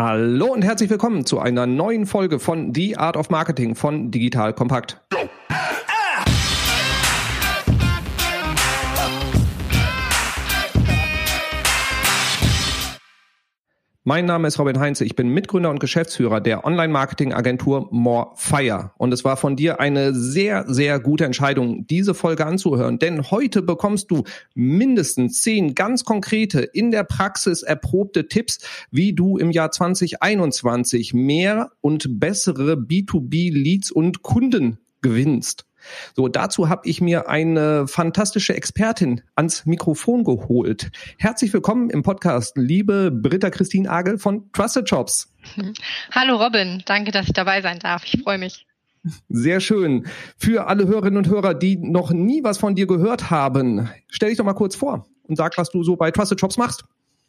Hallo und herzlich willkommen zu einer neuen Folge von The Art of Marketing von Digital Kompakt. Mein Name ist Robin Heinze. Ich bin Mitgründer und Geschäftsführer der Online-Marketing-Agentur Morefire. Und es war von dir eine sehr, sehr gute Entscheidung, diese Folge anzuhören. Denn heute bekommst du mindestens zehn ganz konkrete, in der Praxis erprobte Tipps, wie du im Jahr 2021 mehr und bessere B2B-Leads und Kunden gewinnst. So, dazu habe ich mir eine fantastische Expertin ans Mikrofon geholt. Herzlich willkommen im Podcast, liebe Britta Christine Agel von Trusted Jobs. Hallo Robin, danke, dass ich dabei sein darf. Ich freue mich. Sehr schön. Für alle Hörerinnen und Hörer, die noch nie was von dir gehört haben, stell dich doch mal kurz vor und sag, was du so bei Trusted Jobs machst.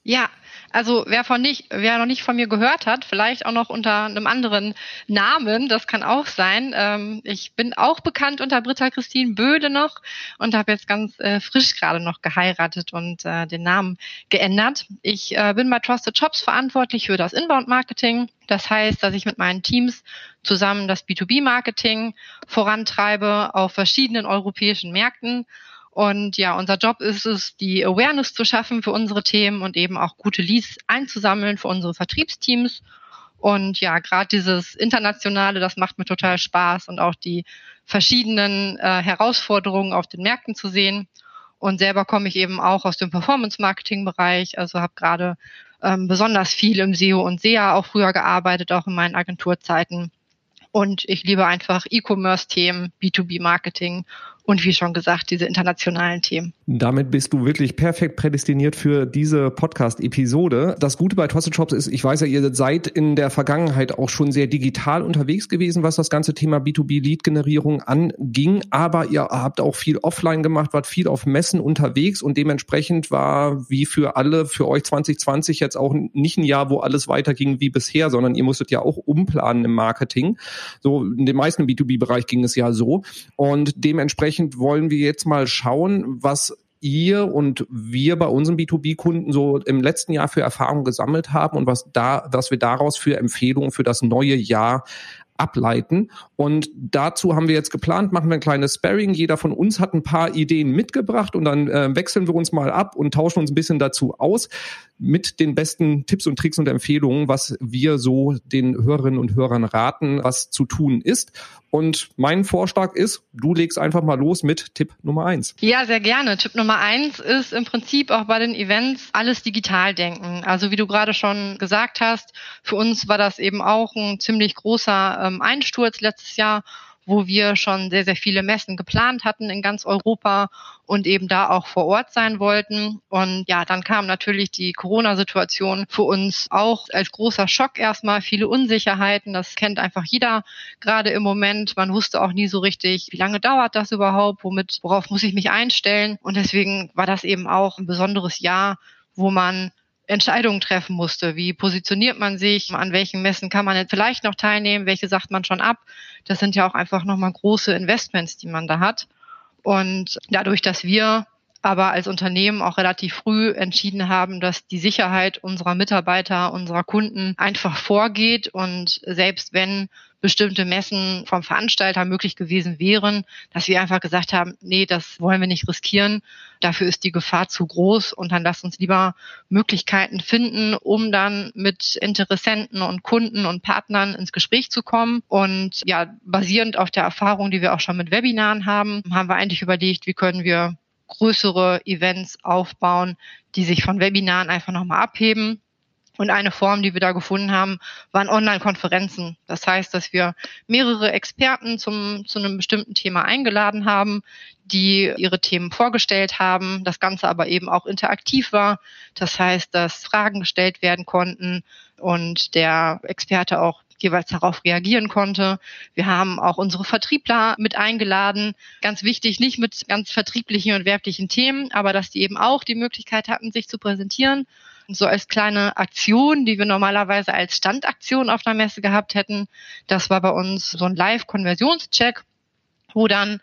Ja, also wer von nicht, wer noch nicht von mir gehört hat, vielleicht auch noch unter einem anderen Namen, das kann auch sein. Ähm, ich bin auch bekannt unter Britta Christine Böde noch und habe jetzt ganz äh, frisch gerade noch geheiratet und äh, den Namen geändert. Ich äh, bin bei Trusted Shops verantwortlich für das Inbound Marketing. Das heißt, dass ich mit meinen Teams zusammen das B2B-Marketing vorantreibe auf verschiedenen europäischen Märkten und ja, unser Job ist es, die Awareness zu schaffen für unsere Themen und eben auch gute Leads einzusammeln für unsere Vertriebsteams. Und ja, gerade dieses Internationale, das macht mir total Spaß und auch die verschiedenen äh, Herausforderungen auf den Märkten zu sehen. Und selber komme ich eben auch aus dem Performance-Marketing-Bereich, also habe gerade ähm, besonders viel im SEO und SEA auch früher gearbeitet, auch in meinen Agenturzeiten. Und ich liebe einfach E-Commerce-Themen, B2B-Marketing und wie schon gesagt, diese internationalen Themen. Damit bist du wirklich perfekt prädestiniert für diese Podcast-Episode. Das Gute bei Trusted Shops ist, ich weiß ja, ihr seid in der Vergangenheit auch schon sehr digital unterwegs gewesen, was das ganze Thema B2B-Lead-Generierung anging. Aber ihr habt auch viel offline gemacht, wart viel auf Messen unterwegs und dementsprechend war wie für alle, für euch 2020 jetzt auch nicht ein Jahr, wo alles weiterging wie bisher, sondern ihr musstet ja auch umplanen im Marketing. So in den meisten B2B-Bereich ging es ja so. Und dementsprechend dementsprechend wollen wir jetzt mal schauen, was ihr und wir bei unseren B2B-Kunden so im letzten Jahr für Erfahrungen gesammelt haben und was da, was wir daraus für Empfehlungen für das neue Jahr ableiten. Und dazu haben wir jetzt geplant, machen wir ein kleines Sparring. Jeder von uns hat ein paar Ideen mitgebracht und dann äh, wechseln wir uns mal ab und tauschen uns ein bisschen dazu aus mit den besten Tipps und Tricks und Empfehlungen, was wir so den Hörerinnen und Hörern raten, was zu tun ist. Und mein Vorschlag ist, du legst einfach mal los mit Tipp Nummer eins. Ja, sehr gerne. Tipp Nummer eins ist im Prinzip auch bei den Events alles digital denken. Also wie du gerade schon gesagt hast, für uns war das eben auch ein ziemlich großer ähm, Einsturz letztes Jahr wo wir schon sehr, sehr viele Messen geplant hatten in ganz Europa und eben da auch vor Ort sein wollten. Und ja, dann kam natürlich die Corona-Situation für uns auch als großer Schock erstmal, viele Unsicherheiten. Das kennt einfach jeder gerade im Moment. Man wusste auch nie so richtig, wie lange dauert das überhaupt, womit, worauf muss ich mich einstellen. Und deswegen war das eben auch ein besonderes Jahr, wo man Entscheidungen treffen musste. Wie positioniert man sich? An welchen Messen kann man vielleicht noch teilnehmen? Welche sagt man schon ab? Das sind ja auch einfach nochmal große Investments, die man da hat. Und dadurch, dass wir aber als Unternehmen auch relativ früh entschieden haben, dass die Sicherheit unserer Mitarbeiter, unserer Kunden einfach vorgeht und selbst wenn bestimmte Messen vom Veranstalter möglich gewesen wären, dass wir einfach gesagt haben, nee, das wollen wir nicht riskieren. Dafür ist die Gefahr zu groß und dann lasst uns lieber Möglichkeiten finden, um dann mit Interessenten und Kunden und Partnern ins Gespräch zu kommen. Und ja, basierend auf der Erfahrung, die wir auch schon mit Webinaren haben, haben wir eigentlich überlegt, wie können wir größere Events aufbauen, die sich von Webinaren einfach nochmal abheben. Und eine Form, die wir da gefunden haben, waren Online-Konferenzen. Das heißt, dass wir mehrere Experten zum, zu einem bestimmten Thema eingeladen haben, die ihre Themen vorgestellt haben, das Ganze aber eben auch interaktiv war. Das heißt, dass Fragen gestellt werden konnten und der Experte auch jeweils darauf reagieren konnte. Wir haben auch unsere Vertriebler mit eingeladen. Ganz wichtig, nicht mit ganz vertrieblichen und werblichen Themen, aber dass die eben auch die Möglichkeit hatten, sich zu präsentieren. Und so als kleine Aktion, die wir normalerweise als Standaktion auf einer Messe gehabt hätten. Das war bei uns so ein Live-Konversionscheck, wo dann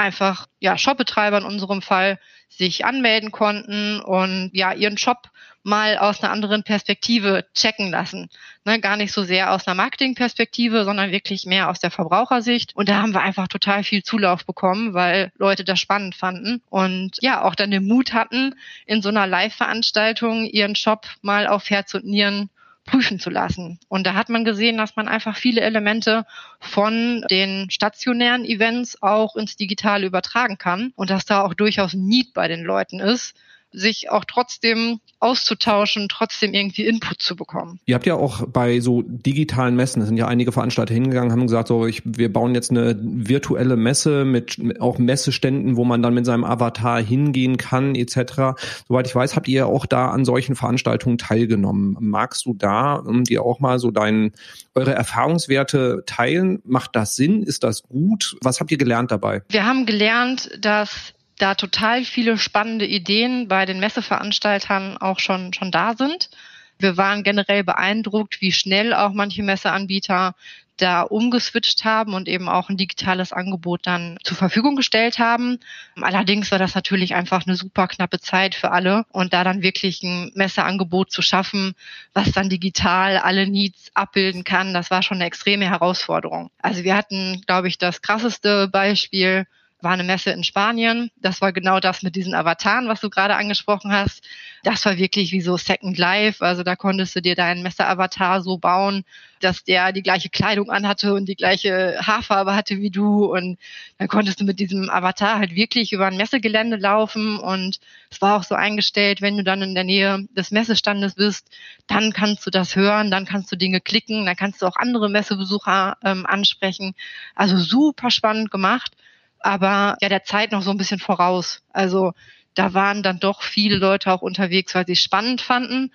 einfach ja Shopbetreiber in unserem Fall sich anmelden konnten und ja ihren Shop mal aus einer anderen Perspektive checken lassen. Ne, gar nicht so sehr aus einer Marketingperspektive, sondern wirklich mehr aus der Verbrauchersicht. Und da haben wir einfach total viel Zulauf bekommen, weil Leute das spannend fanden und ja auch dann den Mut hatten, in so einer Live-Veranstaltung ihren Shop mal auf Herz und Nieren prüfen zu lassen. Und da hat man gesehen, dass man einfach viele Elemente von den stationären Events auch ins Digitale übertragen kann und dass da auch durchaus Need bei den Leuten ist, sich auch trotzdem auszutauschen, trotzdem irgendwie Input zu bekommen. Ihr habt ja auch bei so digitalen Messen, es sind ja einige Veranstalter hingegangen, haben gesagt, so ich, wir bauen jetzt eine virtuelle Messe mit auch Messeständen, wo man dann mit seinem Avatar hingehen kann, etc. Soweit ich weiß, habt ihr auch da an solchen Veranstaltungen teilgenommen. Magst du da um dir auch mal so dein, eure Erfahrungswerte teilen? Macht das Sinn? Ist das gut? Was habt ihr gelernt dabei? Wir haben gelernt, dass da total viele spannende Ideen bei den Messeveranstaltern auch schon, schon da sind. Wir waren generell beeindruckt, wie schnell auch manche Messeanbieter da umgeswitcht haben und eben auch ein digitales Angebot dann zur Verfügung gestellt haben. Allerdings war das natürlich einfach eine super knappe Zeit für alle und da dann wirklich ein Messeangebot zu schaffen, was dann digital alle Needs abbilden kann, das war schon eine extreme Herausforderung. Also wir hatten, glaube ich, das krasseste Beispiel war eine Messe in Spanien. Das war genau das mit diesen Avataren, was du gerade angesprochen hast. Das war wirklich wie so Second Life. Also da konntest du dir deinen Messe-Avatar so bauen, dass der die gleiche Kleidung anhatte und die gleiche Haarfarbe hatte wie du. Und dann konntest du mit diesem Avatar halt wirklich über ein Messegelände laufen. Und es war auch so eingestellt, wenn du dann in der Nähe des Messestandes bist, dann kannst du das hören, dann kannst du Dinge klicken, dann kannst du auch andere Messebesucher ähm, ansprechen. Also super spannend gemacht aber ja der Zeit noch so ein bisschen voraus. Also da waren dann doch viele Leute auch unterwegs, weil sie es spannend fanden,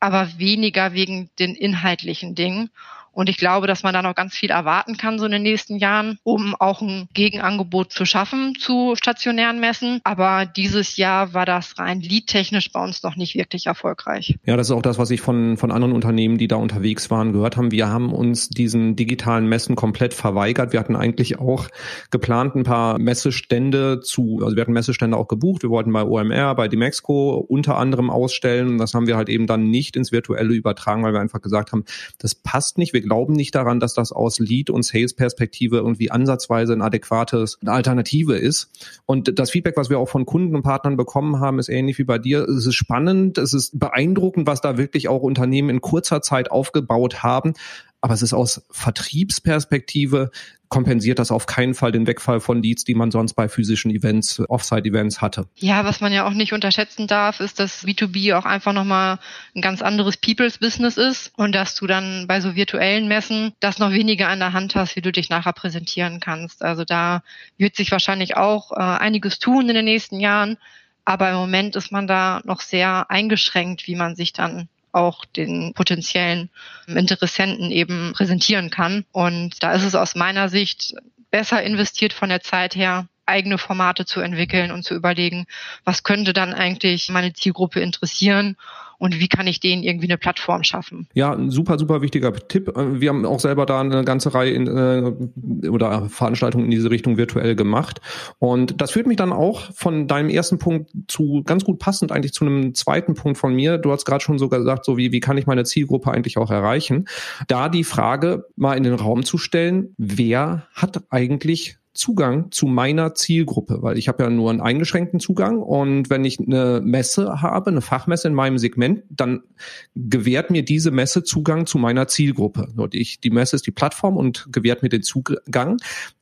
aber weniger wegen den inhaltlichen Dingen. Und ich glaube, dass man da noch ganz viel erwarten kann, so in den nächsten Jahren, um auch ein Gegenangebot zu schaffen zu stationären Messen. Aber dieses Jahr war das rein leadtechnisch bei uns noch nicht wirklich erfolgreich. Ja, das ist auch das, was ich von, von anderen Unternehmen, die da unterwegs waren, gehört haben. Wir haben uns diesen digitalen Messen komplett verweigert. Wir hatten eigentlich auch geplant, ein paar Messestände zu, also wir hatten Messestände auch gebucht. Wir wollten bei OMR, bei Demexco unter anderem ausstellen. Das haben wir halt eben dann nicht ins Virtuelle übertragen, weil wir einfach gesagt haben, das passt nicht. Wir glauben nicht daran, dass das aus Lead- und Sales-Perspektive irgendwie ansatzweise ein adäquates eine Alternative ist. Und das Feedback, was wir auch von Kunden und Partnern bekommen haben, ist ähnlich wie bei dir. Es ist spannend, es ist beeindruckend, was da wirklich auch Unternehmen in kurzer Zeit aufgebaut haben aber es ist aus Vertriebsperspektive kompensiert das auf keinen Fall den Wegfall von Leads, die man sonst bei physischen Events, Offsite-Events hatte. Ja, was man ja auch nicht unterschätzen darf, ist, dass B2B auch einfach nochmal ein ganz anderes People's Business ist und dass du dann bei so virtuellen Messen das noch weniger an der Hand hast, wie du dich nachher präsentieren kannst. Also da wird sich wahrscheinlich auch äh, einiges tun in den nächsten Jahren. Aber im Moment ist man da noch sehr eingeschränkt, wie man sich dann auch den potenziellen Interessenten eben präsentieren kann. Und da ist es aus meiner Sicht besser investiert von der Zeit her, eigene Formate zu entwickeln und zu überlegen, was könnte dann eigentlich meine Zielgruppe interessieren und wie kann ich denen irgendwie eine Plattform schaffen. Ja, ein super, super wichtiger Tipp. Wir haben auch selber da eine ganze Reihe in, äh, oder Veranstaltungen in diese Richtung virtuell gemacht. Und das führt mich dann auch von deinem ersten Punkt zu ganz gut passend eigentlich zu einem zweiten Punkt von mir. Du hast gerade schon so gesagt, so wie, wie kann ich meine Zielgruppe eigentlich auch erreichen? Da die Frage mal in den Raum zu stellen, wer hat eigentlich Zugang zu meiner Zielgruppe, weil ich habe ja nur einen eingeschränkten Zugang und wenn ich eine Messe habe, eine Fachmesse in meinem Segment, dann gewährt mir diese Messe Zugang zu meiner Zielgruppe. Ich, die Messe ist die Plattform und gewährt mir den Zugang.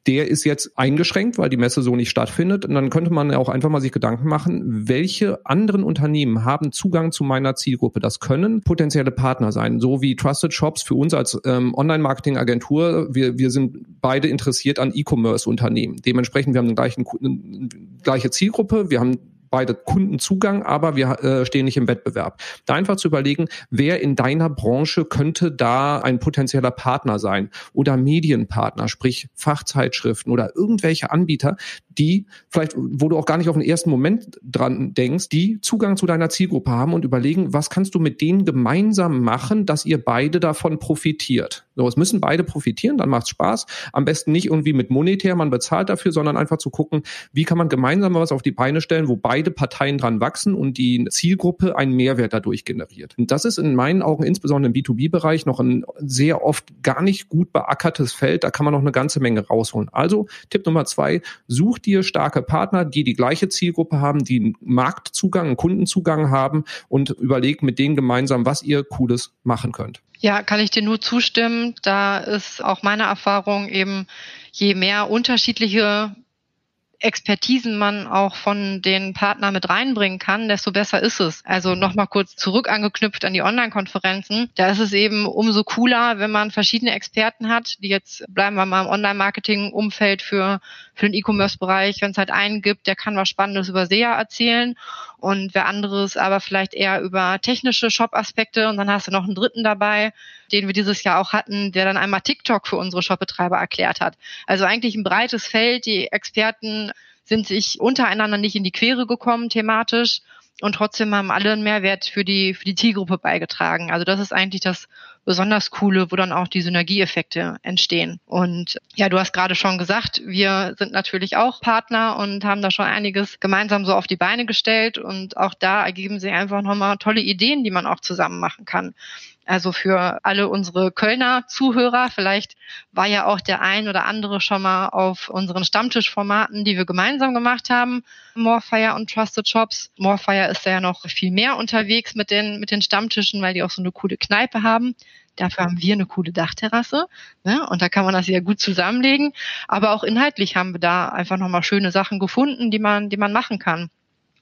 Der ist jetzt eingeschränkt, weil die Messe so nicht stattfindet. Und dann könnte man ja auch einfach mal sich Gedanken machen, welche anderen Unternehmen haben Zugang zu meiner Zielgruppe? Das können potenzielle Partner sein, so wie Trusted Shops für uns als ähm, Online-Marketing-Agentur. Wir, wir sind beide interessiert an E-Commerce-Unternehmen. Unternehmen. Dementsprechend, wir haben eine gleiche, eine gleiche Zielgruppe, wir haben beide Kundenzugang, aber wir äh, stehen nicht im Wettbewerb. Da einfach zu überlegen, wer in deiner Branche könnte da ein potenzieller Partner sein oder Medienpartner, sprich Fachzeitschriften oder irgendwelche Anbieter, die vielleicht, wo du auch gar nicht auf den ersten Moment dran denkst, die Zugang zu deiner Zielgruppe haben und überlegen, was kannst du mit denen gemeinsam machen, dass ihr beide davon profitiert. So, es müssen beide profitieren, dann macht's Spaß. Am besten nicht irgendwie mit monetär, man bezahlt dafür, sondern einfach zu gucken, wie kann man gemeinsam was auf die Beine stellen, wo beide Parteien dran wachsen und die Zielgruppe einen Mehrwert dadurch generiert. Und das ist in meinen Augen insbesondere im B2B-Bereich noch ein sehr oft gar nicht gut beackertes Feld. Da kann man noch eine ganze Menge rausholen. Also Tipp Nummer zwei, such dir starke Partner, die die gleiche Zielgruppe haben, die einen Marktzugang, einen Kundenzugang haben und überleg mit denen gemeinsam, was ihr Cooles machen könnt. Ja, kann ich dir nur zustimmen. Da ist auch meine Erfahrung eben, je mehr unterschiedliche Expertisen man auch von den Partnern mit reinbringen kann, desto besser ist es. Also nochmal kurz zurück angeknüpft an die Online-Konferenzen. Da ist es eben umso cooler, wenn man verschiedene Experten hat, die jetzt bleiben wir mal im Online-Marketing-Umfeld für, für den E-Commerce-Bereich, wenn es halt einen gibt, der kann was Spannendes über SEA erzählen und wer anderes aber vielleicht eher über technische Shop-Aspekte und dann hast du noch einen dritten dabei, den wir dieses Jahr auch hatten, der dann einmal TikTok für unsere Shopbetreiber erklärt hat. Also eigentlich ein breites Feld. Die Experten sind sich untereinander nicht in die Quere gekommen thematisch und trotzdem haben alle einen Mehrwert für die, für die Zielgruppe beigetragen. Also das ist eigentlich das besonders Coole, wo dann auch die Synergieeffekte entstehen. Und ja, du hast gerade schon gesagt, wir sind natürlich auch Partner und haben da schon einiges gemeinsam so auf die Beine gestellt und auch da ergeben sich einfach nochmal tolle Ideen, die man auch zusammen machen kann. Also für alle unsere Kölner Zuhörer, vielleicht war ja auch der ein oder andere schon mal auf unseren Stammtischformaten, die wir gemeinsam gemacht haben, Morefire und Trusted Shops. Morefire ist ja noch viel mehr unterwegs mit den, mit den Stammtischen, weil die auch so eine coole Kneipe haben. Dafür haben wir eine coole Dachterrasse ne? und da kann man das ja gut zusammenlegen. Aber auch inhaltlich haben wir da einfach nochmal schöne Sachen gefunden, die man, die man machen kann.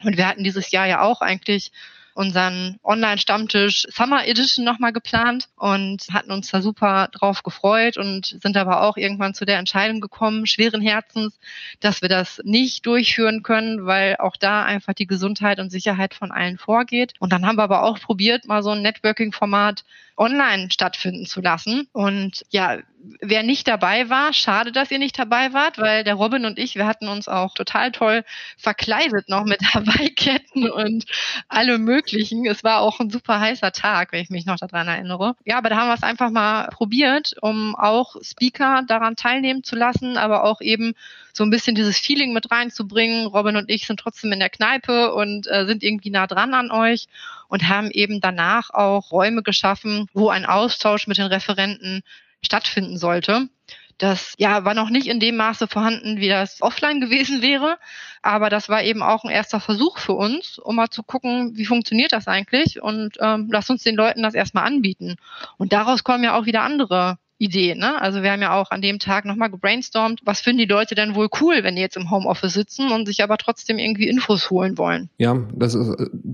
Und wir hatten dieses Jahr ja auch eigentlich unseren Online-Stammtisch Summer Edition nochmal geplant und hatten uns da super drauf gefreut und sind aber auch irgendwann zu der Entscheidung gekommen, schweren Herzens, dass wir das nicht durchführen können, weil auch da einfach die Gesundheit und Sicherheit von allen vorgeht. Und dann haben wir aber auch probiert, mal so ein Networking-Format online stattfinden zu lassen. Und ja, wer nicht dabei war, schade, dass ihr nicht dabei wart, weil der Robin und ich, wir hatten uns auch total toll verkleidet noch mit Hawaii-Ketten und alle möglichen. Es war auch ein super heißer Tag, wenn ich mich noch daran erinnere. Ja, aber da haben wir es einfach mal probiert, um auch Speaker daran teilnehmen zu lassen, aber auch eben so ein bisschen dieses Feeling mit reinzubringen. Robin und ich sind trotzdem in der Kneipe und äh, sind irgendwie nah dran an euch und haben eben danach auch Räume geschaffen, wo ein Austausch mit den Referenten stattfinden sollte. Das ja war noch nicht in dem Maße vorhanden, wie das offline gewesen wäre, aber das war eben auch ein erster Versuch für uns, um mal zu gucken, wie funktioniert das eigentlich und ähm, lass uns den Leuten das erstmal anbieten. Und daraus kommen ja auch wieder andere Idee. Ne? Also wir haben ja auch an dem Tag nochmal gebrainstormt, was finden die Leute denn wohl cool, wenn die jetzt im Homeoffice sitzen und sich aber trotzdem irgendwie Infos holen wollen. Ja, das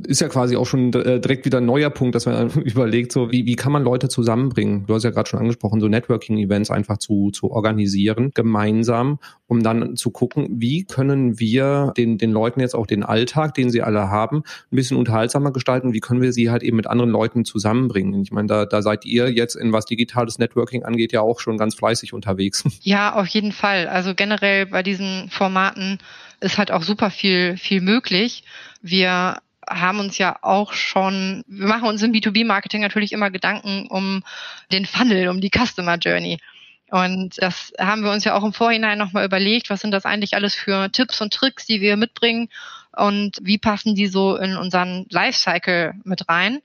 ist ja quasi auch schon äh, direkt wieder ein neuer Punkt, dass man überlegt, so wie, wie kann man Leute zusammenbringen? Du hast ja gerade schon angesprochen, so Networking-Events einfach zu, zu organisieren, gemeinsam, um dann zu gucken, wie können wir den, den Leuten jetzt auch den Alltag, den sie alle haben, ein bisschen unterhaltsamer gestalten, wie können wir sie halt eben mit anderen Leuten zusammenbringen. Ich meine, da, da seid ihr jetzt in was digitales Networking angeht, ja auch schon ganz fleißig unterwegs. Ja, auf jeden Fall. Also generell bei diesen Formaten ist halt auch super viel, viel möglich. Wir haben uns ja auch schon, wir machen uns im B2B-Marketing natürlich immer Gedanken um den Funnel, um die Customer Journey. Und das haben wir uns ja auch im Vorhinein nochmal überlegt, was sind das eigentlich alles für Tipps und Tricks, die wir mitbringen und wie passen die so in unseren Lifecycle mit rein.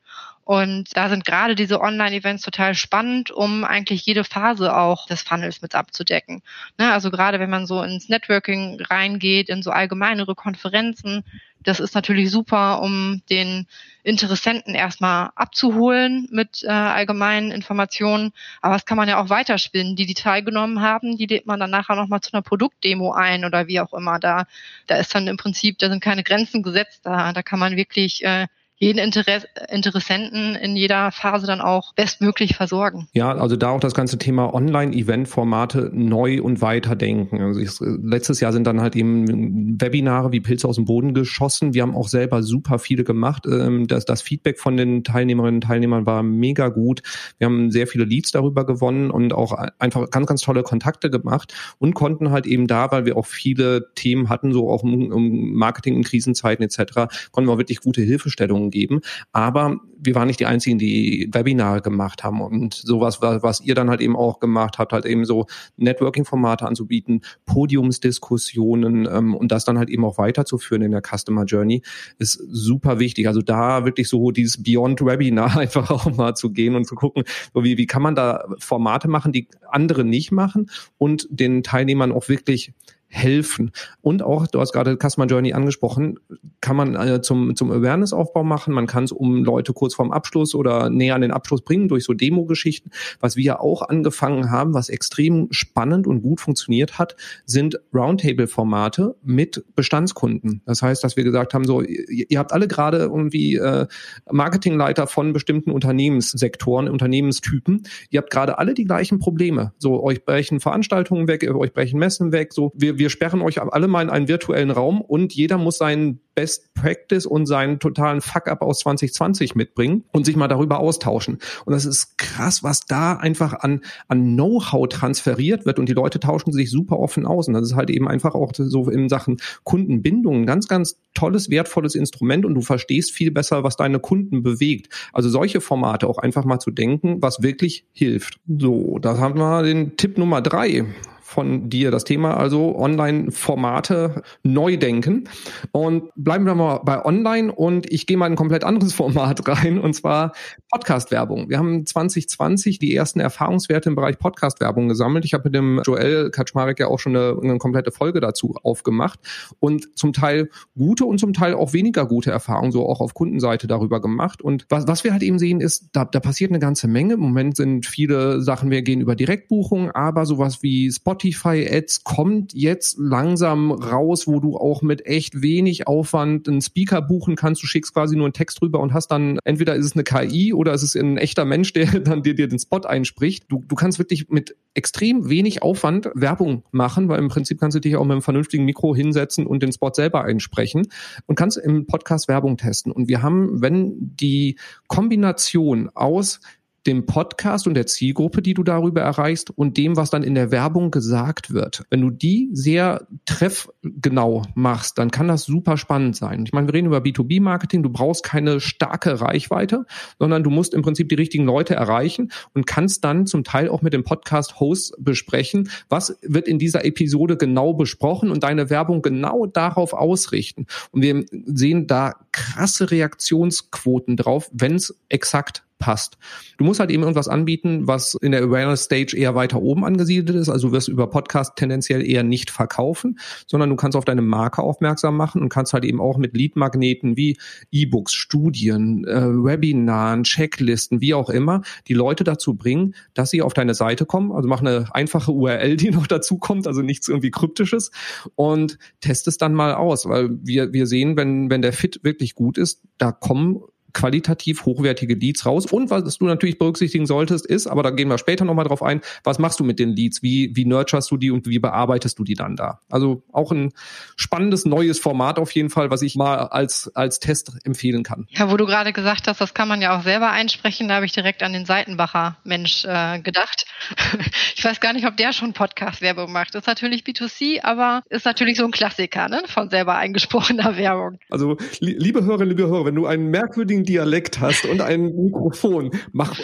Und da sind gerade diese Online-Events total spannend, um eigentlich jede Phase auch des Funnels mit abzudecken. Ne, also gerade wenn man so ins Networking reingeht, in so allgemeinere Konferenzen, das ist natürlich super, um den Interessenten erstmal abzuholen mit äh, allgemeinen Informationen. Aber das kann man ja auch weiterspinnen. Die, die teilgenommen haben, die lädt man dann nachher nochmal zu einer Produktdemo ein oder wie auch immer. Da, da ist dann im Prinzip, da sind keine Grenzen gesetzt. Da, da kann man wirklich äh, jeden Interess Interessenten in jeder Phase dann auch bestmöglich versorgen. Ja, also da auch das ganze Thema Online-Event-Formate neu und weiterdenken. Also ich, letztes Jahr sind dann halt eben Webinare wie Pilze aus dem Boden geschossen. Wir haben auch selber super viele gemacht. Ähm, das, das Feedback von den Teilnehmerinnen und Teilnehmern war mega gut. Wir haben sehr viele Leads darüber gewonnen und auch einfach ganz, ganz tolle Kontakte gemacht und konnten halt eben da, weil wir auch viele Themen hatten, so auch um Marketing in Krisenzeiten etc., konnten wir auch wirklich gute Hilfestellungen geben. Aber wir waren nicht die einzigen, die Webinare gemacht haben und sowas, was ihr dann halt eben auch gemacht habt, halt eben so Networking-Formate anzubieten, Podiumsdiskussionen ähm, und das dann halt eben auch weiterzuführen in der Customer Journey, ist super wichtig. Also da wirklich so dieses Beyond Webinar einfach auch mal zu gehen und zu gucken, wie, wie kann man da Formate machen, die andere nicht machen und den Teilnehmern auch wirklich helfen. Und auch, du hast gerade Customer Journey angesprochen, kann man äh, zum, zum Awareness-Aufbau machen. Man kann es um Leute kurz vorm Abschluss oder näher an den Abschluss bringen durch so Demo-Geschichten. Was wir auch angefangen haben, was extrem spannend und gut funktioniert hat, sind Roundtable-Formate mit Bestandskunden. Das heißt, dass wir gesagt haben, so, ihr, ihr habt alle gerade irgendwie äh, Marketingleiter von bestimmten Unternehmenssektoren, Unternehmenstypen. Ihr habt gerade alle die gleichen Probleme. So, euch brechen Veranstaltungen weg, euch brechen Messen weg. So, wir, wir sperren euch alle mal in einen virtuellen Raum und jeder muss seinen Best Practice und seinen totalen Fuck-up aus 2020 mitbringen und sich mal darüber austauschen. Und das ist krass, was da einfach an, an Know-how transferiert wird und die Leute tauschen sich super offen aus. Und das ist halt eben einfach auch so in Sachen Kundenbindung ein ganz, ganz tolles, wertvolles Instrument und du verstehst viel besser, was deine Kunden bewegt. Also solche Formate auch einfach mal zu denken, was wirklich hilft. So, da haben wir den Tipp Nummer drei von dir das Thema, also Online-Formate neu denken. Und bleiben wir mal bei Online und ich gehe mal in ein komplett anderes Format rein und zwar Podcast-Werbung. Wir haben 2020 die ersten Erfahrungswerte im Bereich Podcast-Werbung gesammelt. Ich habe mit dem Joel Kaczmarek ja auch schon eine, eine komplette Folge dazu aufgemacht und zum Teil gute und zum Teil auch weniger gute Erfahrungen so auch auf Kundenseite darüber gemacht. Und was, was wir halt eben sehen ist, da, da passiert eine ganze Menge. Im Moment sind viele Sachen, wir gehen über Direktbuchungen, aber sowas wie Spotify Spotify-Ads kommt jetzt langsam raus, wo du auch mit echt wenig Aufwand einen Speaker buchen kannst. Du schickst quasi nur einen Text rüber und hast dann, entweder ist es eine KI oder ist es ein echter Mensch, der dann dir, dir den Spot einspricht. Du, du kannst wirklich mit extrem wenig Aufwand Werbung machen, weil im Prinzip kannst du dich auch mit einem vernünftigen Mikro hinsetzen und den Spot selber einsprechen und kannst im Podcast Werbung testen. Und wir haben, wenn die Kombination aus dem Podcast und der Zielgruppe, die du darüber erreichst und dem, was dann in der Werbung gesagt wird. Wenn du die sehr treffgenau machst, dann kann das super spannend sein. Ich meine, wir reden über B2B-Marketing. Du brauchst keine starke Reichweite, sondern du musst im Prinzip die richtigen Leute erreichen und kannst dann zum Teil auch mit dem Podcast-Host besprechen, was wird in dieser Episode genau besprochen und deine Werbung genau darauf ausrichten. Und wir sehen da krasse Reaktionsquoten drauf, wenn es exakt passt. Du musst halt eben irgendwas anbieten, was in der Awareness Stage eher weiter oben angesiedelt ist. Also du wirst über Podcast tendenziell eher nicht verkaufen, sondern du kannst auf deine Marke aufmerksam machen und kannst halt eben auch mit Leadmagneten wie E-Books, Studien, äh, Webinaren, Checklisten, wie auch immer, die Leute dazu bringen, dass sie auf deine Seite kommen. Also mach eine einfache URL, die noch dazu kommt, also nichts irgendwie kryptisches und test es dann mal aus, weil wir, wir sehen, wenn, wenn der Fit wirklich gut ist, da kommen qualitativ hochwertige Leads raus. Und was du natürlich berücksichtigen solltest, ist, aber da gehen wir später nochmal drauf ein, was machst du mit den Leads? Wie, wie nurturst du die und wie bearbeitest du die dann da? Also auch ein spannendes neues Format auf jeden Fall, was ich mal als, als Test empfehlen kann. Ja, wo du gerade gesagt hast, das kann man ja auch selber einsprechen, da habe ich direkt an den Seitenbacher Mensch äh, gedacht. ich weiß gar nicht, ob der schon Podcast-Werbung macht. Das ist natürlich B2C, aber ist natürlich so ein Klassiker ne? von selber eingesprochener Werbung. Also liebe Hörerinnen, liebe Hörer, wenn du einen merkwürdigen Dialekt hast und ein Mikrofon, mach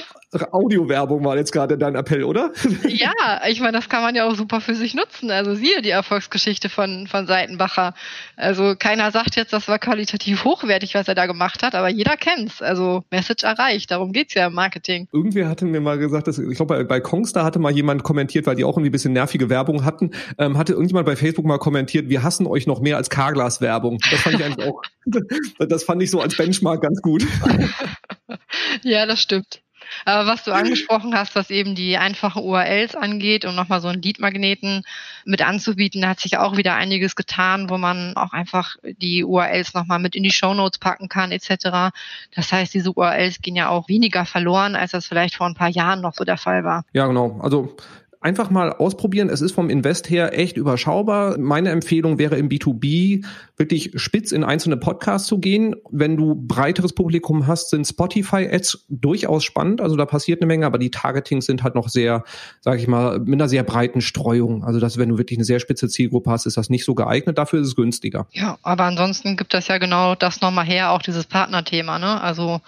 Audiowerbung war jetzt gerade dein Appell, oder? Ja, ich meine, das kann man ja auch super für sich nutzen. Also siehe die Erfolgsgeschichte von, von Seitenbacher. Also keiner sagt jetzt, das war qualitativ hochwertig, was er da gemacht hat, aber jeder kennt's. Also Message erreicht, darum geht's ja im Marketing. Irgendwer hatte mir mal gesagt, dass, ich glaube, bei, bei Kongstar hatte mal jemand kommentiert, weil die auch irgendwie ein bisschen nervige Werbung hatten, ähm, hatte irgendjemand bei Facebook mal kommentiert, wir hassen euch noch mehr als Carglass-Werbung. Das fand ich eigentlich auch, das fand ich so als Benchmark ganz gut. ja, das stimmt. Aber was du angesprochen hast, was eben die einfachen URLs angeht, um nochmal so einen Lead-Magneten mit anzubieten, da hat sich auch wieder einiges getan, wo man auch einfach die URLs nochmal mit in die Show Notes packen kann, etc. Das heißt, diese URLs gehen ja auch weniger verloren, als das vielleicht vor ein paar Jahren noch so der Fall war. Ja, genau. Also einfach mal ausprobieren. Es ist vom Invest her echt überschaubar. Meine Empfehlung wäre im B2B wirklich spitz in einzelne Podcasts zu gehen. Wenn du breiteres Publikum hast, sind Spotify-Ads durchaus spannend. Also da passiert eine Menge, aber die Targetings sind halt noch sehr, sage ich mal, mit einer sehr breiten Streuung. Also dass wenn du wirklich eine sehr spitze Zielgruppe hast, ist das nicht so geeignet. Dafür ist es günstiger. Ja, aber ansonsten gibt das ja genau das nochmal her, auch dieses Partnerthema. Ne? Also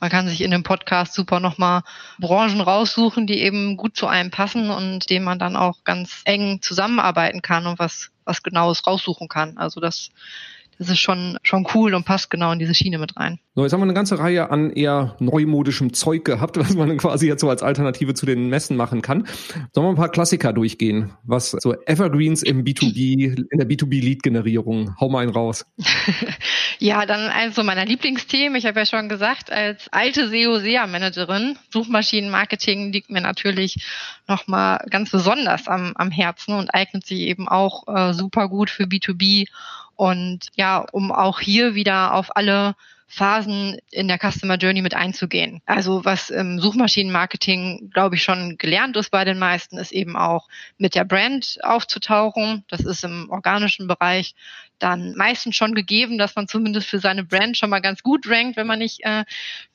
man kann sich in dem Podcast super nochmal Branchen raussuchen, die eben gut zu einem passen und dem man dann auch ganz eng zusammenarbeiten kann und was, was genaues raussuchen kann. Also das das ist schon, schon cool und passt genau in diese Schiene mit rein. So, jetzt haben wir eine ganze Reihe an eher neumodischem Zeug gehabt, was man quasi jetzt so als Alternative zu den Messen machen kann. Sollen wir ein paar Klassiker durchgehen? Was so Evergreens im B2B, in der B2B-Lead-Generierung? Hau mal einen raus. ja, dann eines so meiner Lieblingsthemen. Ich habe ja schon gesagt, als alte SEO-SEA-Managerin, Suchmaschinenmarketing liegt mir natürlich nochmal ganz besonders am, am Herzen und eignet sich eben auch äh, super gut für B2B und ja, um auch hier wieder auf alle Phasen in der Customer Journey mit einzugehen. Also was im Suchmaschinenmarketing, glaube ich, schon gelernt ist bei den meisten, ist eben auch mit der Brand aufzutauchen. Das ist im organischen Bereich dann meistens schon gegeben, dass man zumindest für seine Brand schon mal ganz gut rankt, wenn man nicht äh,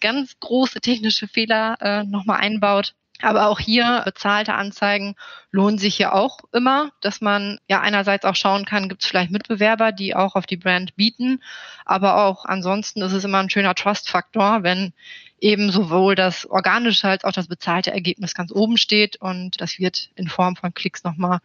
ganz große technische Fehler äh, nochmal einbaut. Aber auch hier bezahlte Anzeigen lohnen sich ja auch immer, dass man ja einerseits auch schauen kann, gibt es vielleicht Mitbewerber, die auch auf die Brand bieten. Aber auch ansonsten ist es immer ein schöner Trust-Faktor, wenn eben sowohl das organische als auch das bezahlte Ergebnis ganz oben steht und das wird in Form von Klicks nochmal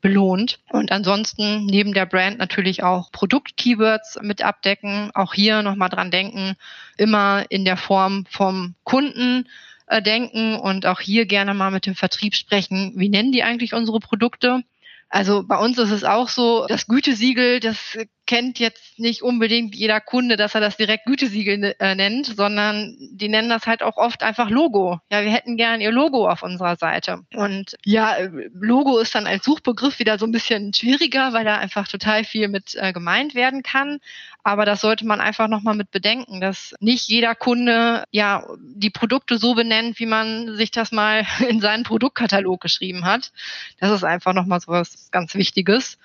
belohnt. Und ansonsten neben der Brand natürlich auch Produkt-Keywords mit abdecken. Auch hier nochmal dran denken, immer in der Form vom Kunden äh, denken und auch hier gerne mal mit dem Vertrieb sprechen. Wie nennen die eigentlich unsere Produkte? Also bei uns ist es auch so, das Gütesiegel, das kennt jetzt nicht unbedingt jeder Kunde, dass er das direkt Gütesiegel äh, nennt, sondern die nennen das halt auch oft einfach Logo. Ja, wir hätten gern ihr Logo auf unserer Seite. Und ja, Logo ist dann als Suchbegriff wieder so ein bisschen schwieriger, weil da einfach total viel mit äh, gemeint werden kann. Aber das sollte man einfach nochmal mit bedenken, dass nicht jeder Kunde ja die Produkte so benennt, wie man sich das mal in seinen Produktkatalog geschrieben hat. Das ist einfach nochmal so was ganz Wichtiges.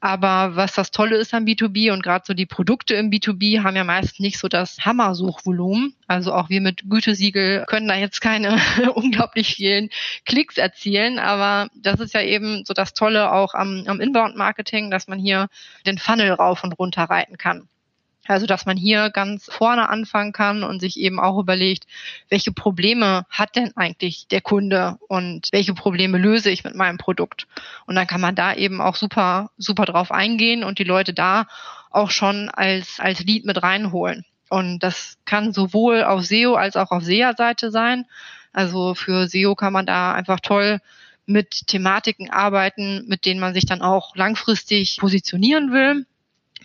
Aber was das Tolle ist am B2B und gerade so die Produkte im B2B haben ja meist nicht so das Hammersuchvolumen. Also auch wir mit Gütesiegel können da jetzt keine unglaublich vielen Klicks erzielen. Aber das ist ja eben so das Tolle auch am, am Inbound-Marketing, dass man hier den Funnel rauf und runter reiten kann. Also, dass man hier ganz vorne anfangen kann und sich eben auch überlegt, welche Probleme hat denn eigentlich der Kunde und welche Probleme löse ich mit meinem Produkt? Und dann kann man da eben auch super, super drauf eingehen und die Leute da auch schon als, als Lead mit reinholen. Und das kann sowohl auf SEO als auch auf SEA-Seite sein. Also für SEO kann man da einfach toll mit Thematiken arbeiten, mit denen man sich dann auch langfristig positionieren will.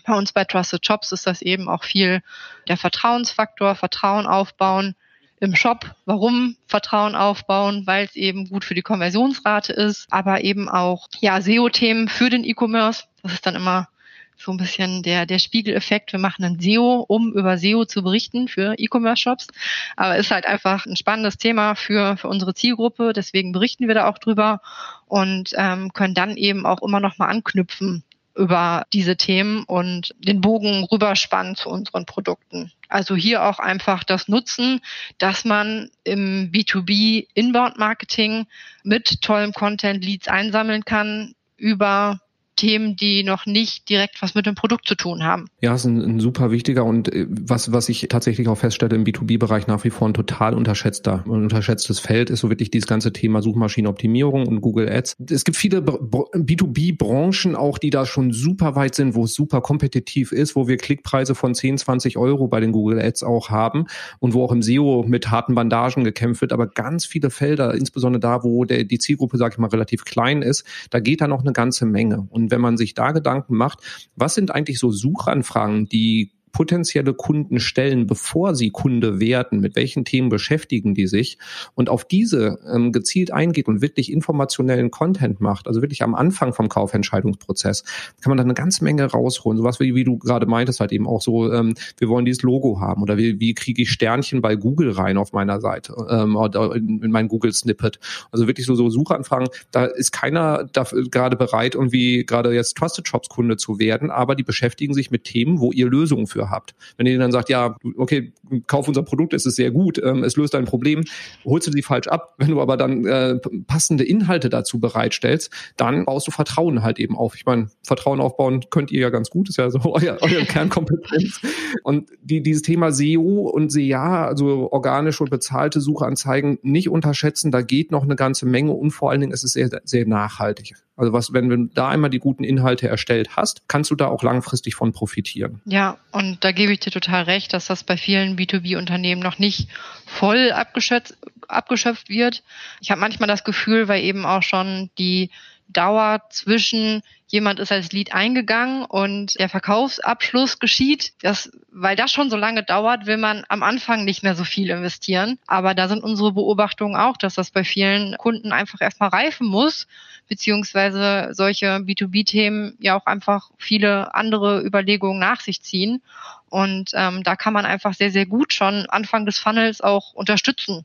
Bei uns bei Trusted Jobs ist das eben auch viel der Vertrauensfaktor, Vertrauen aufbauen im Shop. Warum Vertrauen aufbauen? Weil es eben gut für die Konversionsrate ist, aber eben auch ja SEO-Themen für den E-Commerce. Das ist dann immer so ein bisschen der, der Spiegeleffekt. Wir machen ein SEO, um über SEO zu berichten für E-Commerce-Shops. Aber ist halt einfach ein spannendes Thema für, für unsere Zielgruppe. Deswegen berichten wir da auch drüber und ähm, können dann eben auch immer noch mal anknüpfen über diese Themen und den Bogen rüberspannen zu unseren Produkten. Also hier auch einfach das Nutzen, dass man im B2B Inbound Marketing mit tollem Content Leads einsammeln kann über Themen, die noch nicht direkt was mit dem Produkt zu tun haben. Ja, ist ein, ein super wichtiger und äh, was, was ich tatsächlich auch feststelle im B2B-Bereich nach wie vor ein total unterschätzter, ein unterschätztes Feld ist so wirklich dieses ganze Thema Suchmaschinenoptimierung und Google Ads. Es gibt viele B2B-Branchen auch, die da schon super weit sind, wo es super kompetitiv ist, wo wir Klickpreise von 10, 20 Euro bei den Google Ads auch haben und wo auch im SEO mit harten Bandagen gekämpft wird, aber ganz viele Felder, insbesondere da, wo der, die Zielgruppe, sage ich mal, relativ klein ist, da geht da noch eine ganze Menge. Und wenn man sich da Gedanken macht, was sind eigentlich so Suchanfragen, die potenzielle Kunden stellen, bevor sie Kunde werden, mit welchen Themen beschäftigen die sich und auf diese ähm, gezielt eingeht und wirklich informationellen Content macht, also wirklich am Anfang vom Kaufentscheidungsprozess, kann man da eine ganze Menge rausholen. Sowas wie, wie du gerade meintest, halt eben auch so, ähm, wir wollen dieses Logo haben oder wie, wie kriege ich Sternchen bei Google rein auf meiner Seite ähm, oder in, in mein Google Snippet. Also wirklich so, so Suchanfragen, da ist keiner dafür gerade bereit, irgendwie gerade jetzt Trusted Shops Kunde zu werden, aber die beschäftigen sich mit Themen, wo ihr Lösungen für habt. Wenn ihr dann sagt, ja, okay, kauf unser Produkt, es ist sehr gut, ähm, es löst ein Problem, holst du sie falsch ab. Wenn du aber dann äh, passende Inhalte dazu bereitstellst, dann baust du Vertrauen halt eben auf. Ich meine, Vertrauen aufbauen könnt ihr ja ganz gut, ist ja so euer, euer Kernkompetenz. Und die, dieses Thema SEO und SEA, also organische und bezahlte Suchanzeigen, nicht unterschätzen. Da geht noch eine ganze Menge und vor allen Dingen ist es sehr, sehr nachhaltig. Also was, wenn du da einmal die guten Inhalte erstellt hast, kannst du da auch langfristig von profitieren. Ja, und da gebe ich dir total recht, dass das bei vielen B2B-Unternehmen noch nicht voll abgeschöpft, abgeschöpft wird. Ich habe manchmal das Gefühl, weil eben auch schon die Dauer zwischen jemand ist als Lead eingegangen und der Verkaufsabschluss geschieht, das, weil das schon so lange dauert, will man am Anfang nicht mehr so viel investieren. Aber da sind unsere Beobachtungen auch, dass das bei vielen Kunden einfach erstmal reifen muss, beziehungsweise solche B2B-Themen ja auch einfach viele andere Überlegungen nach sich ziehen. Und ähm, da kann man einfach sehr, sehr gut schon Anfang des Funnels auch unterstützen.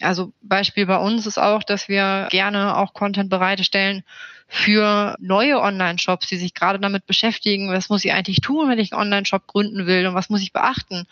Also Beispiel bei uns ist auch, dass wir gerne auch Content bereitstellen für neue Online-Shops, die sich gerade damit beschäftigen, was muss ich eigentlich tun, wenn ich einen Online-Shop gründen will und was muss ich beachten.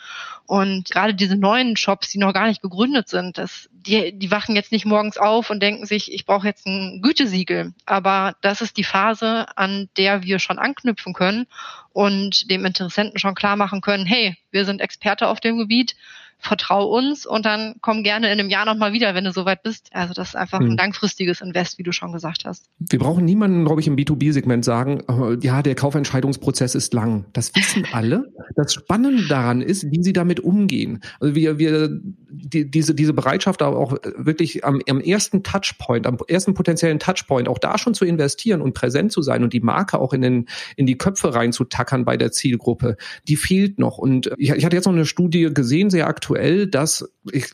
Und gerade diese neuen Shops, die noch gar nicht gegründet sind, das, die, die wachen jetzt nicht morgens auf und denken sich, ich brauche jetzt ein Gütesiegel. Aber das ist die Phase, an der wir schon anknüpfen können und dem Interessenten schon klar machen können, hey, wir sind Experte auf dem Gebiet, vertrau uns und dann komm gerne in einem Jahr nochmal wieder, wenn du soweit bist. Also das ist einfach ein hm. langfristiges Invest, wie du schon gesagt hast. Wir brauchen niemanden, glaube ich, im B2B-Segment sagen, äh, ja, der Kaufentscheidungsprozess ist lang. Das wissen alle. Das Spannende daran ist, wie sie damit umgehen. Also wir, wir die, diese, diese Bereitschaft aber auch wirklich am, am ersten Touchpoint, am ersten potenziellen Touchpoint auch da schon zu investieren und präsent zu sein und die Marke auch in, den, in die Köpfe reinzutackern bei der Zielgruppe, die fehlt noch. Und ich, ich hatte jetzt noch eine Studie gesehen, sehr aktuell, aktuell, dass ich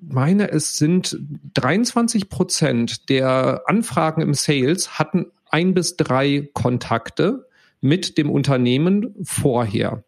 meine, es sind 23 Prozent der Anfragen im Sales hatten ein bis drei Kontakte mit dem Unternehmen vorher.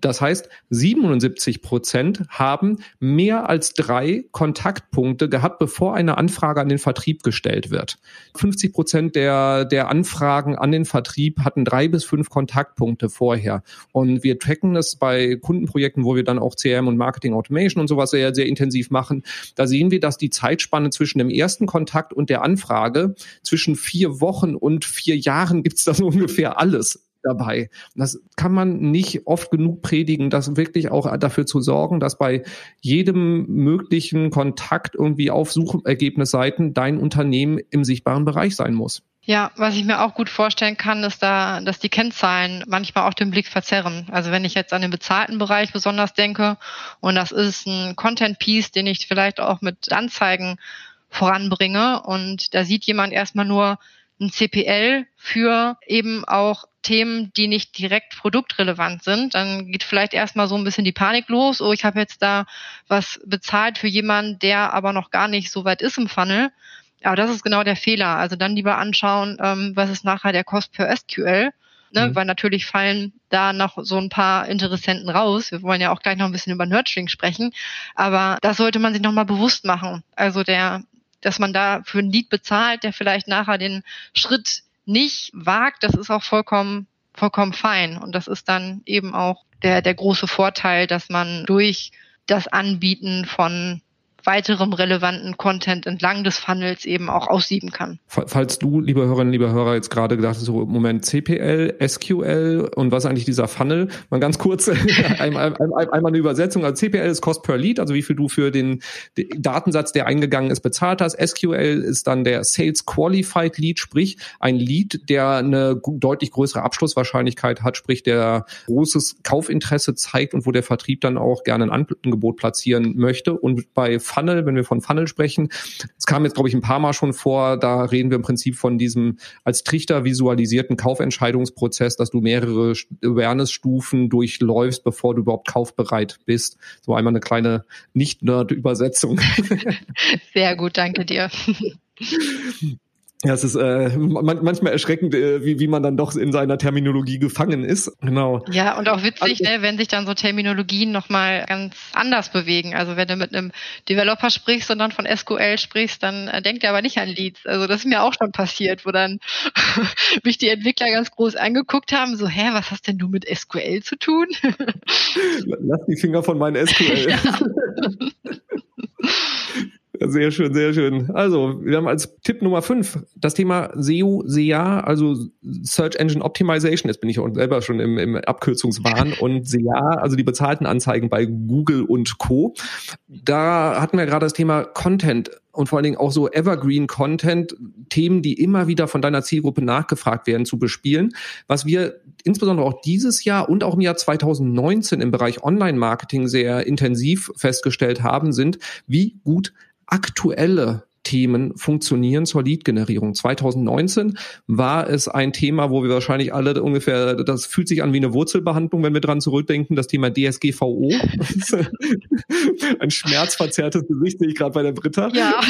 Das heißt, 77 Prozent haben mehr als drei Kontaktpunkte gehabt, bevor eine Anfrage an den Vertrieb gestellt wird. 50 Prozent der, der Anfragen an den Vertrieb hatten drei bis fünf Kontaktpunkte vorher. Und wir tracken das bei Kundenprojekten, wo wir dann auch CRM und Marketing Automation und sowas sehr, sehr intensiv machen. Da sehen wir, dass die Zeitspanne zwischen dem ersten Kontakt und der Anfrage zwischen vier Wochen und vier Jahren gibt es da so ungefähr alles dabei. Das kann man nicht oft genug predigen, das wirklich auch dafür zu sorgen, dass bei jedem möglichen Kontakt irgendwie auf Suchergebnisseiten dein Unternehmen im sichtbaren Bereich sein muss. Ja, was ich mir auch gut vorstellen kann, ist da, dass die Kennzahlen manchmal auch den Blick verzerren. Also wenn ich jetzt an den bezahlten Bereich besonders denke und das ist ein Content-Piece, den ich vielleicht auch mit Anzeigen voranbringe und da sieht jemand erstmal nur ein CPL für eben auch Themen, die nicht direkt produktrelevant sind, dann geht vielleicht erstmal so ein bisschen die Panik los. Oh, ich habe jetzt da was bezahlt für jemanden, der aber noch gar nicht so weit ist im Funnel. Aber das ist genau der Fehler. Also dann lieber anschauen, ähm, was ist nachher der Cost per SQL. Ne? Mhm. Weil natürlich fallen da noch so ein paar Interessenten raus. Wir wollen ja auch gleich noch ein bisschen über Nurturing sprechen. Aber das sollte man sich nochmal bewusst machen. Also der, dass man da für ein Lied bezahlt, der vielleicht nachher den Schritt nicht wagt, das ist auch vollkommen, vollkommen fein. Und das ist dann eben auch der, der große Vorteil, dass man durch das Anbieten von weiterem relevanten Content entlang des Funnels eben auch aussieben kann. Falls du, liebe Hörerinnen, liebe Hörer, jetzt gerade gedacht hast, so Moment CPL, SQL und was eigentlich dieser Funnel? Mal ganz kurz einmal, einmal eine Übersetzung. Also CPL ist Cost per Lead, also wie viel du für den Datensatz, der eingegangen ist, bezahlt hast. SQL ist dann der Sales Qualified Lead, sprich ein Lead, der eine deutlich größere Abschlusswahrscheinlichkeit hat, sprich der großes Kaufinteresse zeigt und wo der Vertrieb dann auch gerne ein Angebot platzieren möchte. Und bei Funnel, wenn wir von Funnel sprechen. Es kam jetzt, glaube ich, ein paar Mal schon vor, da reden wir im Prinzip von diesem als Trichter visualisierten Kaufentscheidungsprozess, dass du mehrere Awareness-Stufen durchläufst, bevor du überhaupt kaufbereit bist. So einmal eine kleine Nicht-Nerd-Übersetzung. Sehr gut, danke dir. Ja, es ist äh, man, manchmal erschreckend, äh, wie, wie man dann doch in seiner Terminologie gefangen ist. Genau. Ja, und auch witzig, also, ne, wenn sich dann so Terminologien nochmal ganz anders bewegen. Also wenn du mit einem Developer sprichst und dann von SQL sprichst, dann äh, denkt er aber nicht an Leads. Also das ist mir auch schon passiert, wo dann mich die Entwickler ganz groß angeguckt haben, so, hä, was hast denn du mit SQL zu tun? Lass die Finger von meinen SQL. Ja. Sehr schön, sehr schön. Also, wir haben als Tipp Nummer fünf das Thema SEO, SEA, also Search Engine Optimization. Jetzt bin ich selber schon im, im Abkürzungswahn und SEA, also die bezahlten Anzeigen bei Google und Co. Da hatten wir gerade das Thema Content und vor allen Dingen auch so Evergreen Content, Themen, die immer wieder von deiner Zielgruppe nachgefragt werden, zu bespielen. Was wir insbesondere auch dieses Jahr und auch im Jahr 2019 im Bereich Online-Marketing sehr intensiv festgestellt haben, sind, wie gut aktuelle Themen funktionieren zur Lead-Generierung. 2019 war es ein Thema, wo wir wahrscheinlich alle ungefähr, das fühlt sich an wie eine Wurzelbehandlung, wenn wir dran zurückdenken, das Thema DSGVO. ein schmerzverzerrtes Gesicht sehe ich gerade bei der Britta. Ja.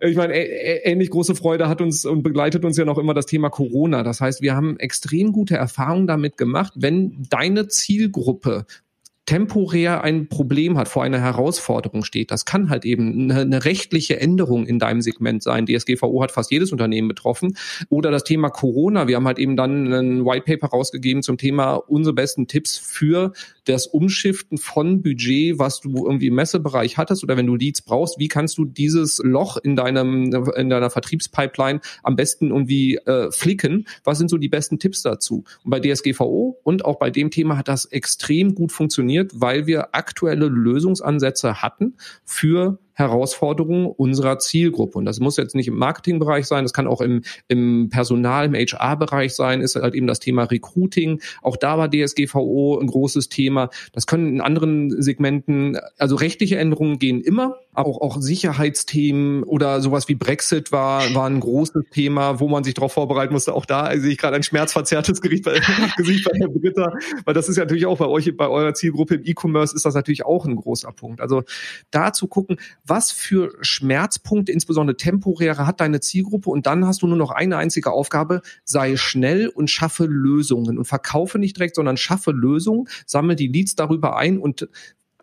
ich meine, ähnlich große Freude hat uns und begleitet uns ja noch immer das Thema Corona. Das heißt, wir haben extrem gute Erfahrungen damit gemacht, wenn deine Zielgruppe temporär ein Problem hat, vor einer Herausforderung steht. Das kann halt eben eine, rechtliche Änderung in deinem Segment sein. DSGVO hat fast jedes Unternehmen betroffen. Oder das Thema Corona. Wir haben halt eben dann ein White Paper rausgegeben zum Thema unsere besten Tipps für das Umschiften von Budget, was du irgendwie im Messebereich hattest oder wenn du Leads brauchst. Wie kannst du dieses Loch in deinem, in deiner Vertriebspipeline am besten irgendwie äh, flicken? Was sind so die besten Tipps dazu? Und bei DSGVO und auch bei dem Thema hat das extrem gut funktioniert funktioniert, weil wir aktuelle Lösungsansätze hatten für Herausforderungen unserer Zielgruppe. Und das muss jetzt nicht im Marketingbereich sein, das kann auch im, im Personal, im HR-Bereich sein, ist halt eben das Thema Recruiting. Auch da war DSGVO ein großes Thema. Das können in anderen Segmenten, also rechtliche Änderungen gehen immer, auch, auch Sicherheitsthemen oder sowas wie Brexit war, war ein großes Thema, wo man sich darauf vorbereiten musste. Auch da sehe ich gerade ein schmerzverzerrtes Gericht bei, Gesicht bei Herrn Britta, weil das ist ja natürlich auch bei euch, bei eurer Zielgruppe im E-Commerce ist das natürlich auch ein großer Punkt. Also da zu gucken, was für Schmerzpunkte, insbesondere temporäre, hat deine Zielgruppe? Und dann hast du nur noch eine einzige Aufgabe, sei schnell und schaffe Lösungen. Und verkaufe nicht direkt, sondern schaffe Lösungen, sammle die Leads darüber ein und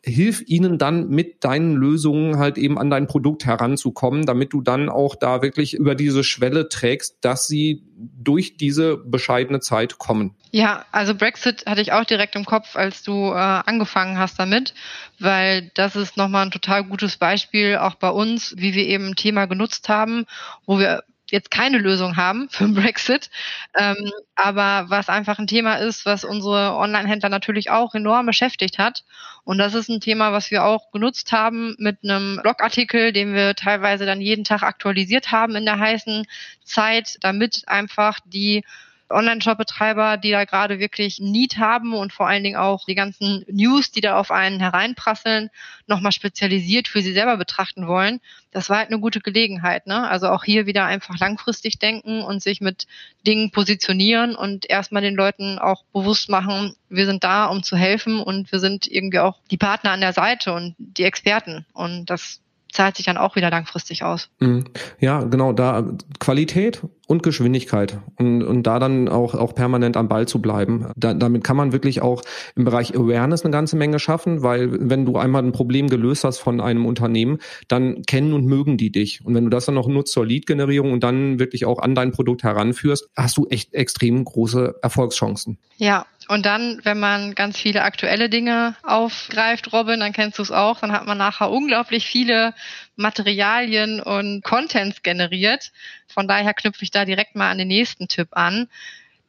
hilf ihnen dann mit deinen Lösungen halt eben an dein Produkt heranzukommen, damit du dann auch da wirklich über diese Schwelle trägst, dass sie durch diese bescheidene Zeit kommen. Ja, also Brexit hatte ich auch direkt im Kopf, als du äh, angefangen hast damit, weil das ist nochmal ein total gutes Beispiel auch bei uns, wie wir eben ein Thema genutzt haben, wo wir jetzt keine Lösung haben für Brexit, ähm, aber was einfach ein Thema ist, was unsere Online-Händler natürlich auch enorm beschäftigt hat. Und das ist ein Thema, was wir auch genutzt haben mit einem Blogartikel, den wir teilweise dann jeden Tag aktualisiert haben in der heißen Zeit, damit einfach die Online-Shop-Betreiber, die da gerade wirklich Need haben und vor allen Dingen auch die ganzen News, die da auf einen hereinprasseln, nochmal spezialisiert für sie selber betrachten wollen. Das war halt eine gute Gelegenheit. Ne? Also auch hier wieder einfach langfristig denken und sich mit Dingen positionieren und erstmal den Leuten auch bewusst machen, wir sind da, um zu helfen und wir sind irgendwie auch die Partner an der Seite und die Experten. Und das zahlt sich dann auch wieder langfristig aus. Mhm. Ja, genau, da Qualität und Geschwindigkeit und, und da dann auch, auch permanent am Ball zu bleiben. Da, damit kann man wirklich auch im Bereich Awareness eine ganze Menge schaffen, weil wenn du einmal ein Problem gelöst hast von einem Unternehmen, dann kennen und mögen die dich. Und wenn du das dann noch nutzt zur Lead-Generierung und dann wirklich auch an dein Produkt heranführst, hast du echt extrem große Erfolgschancen. Ja, und dann, wenn man ganz viele aktuelle Dinge aufgreift, Robin, dann kennst du es auch, dann hat man nachher unglaublich viele Materialien und Contents generiert. Von daher knüpfe ich da direkt mal an den nächsten Tipp an.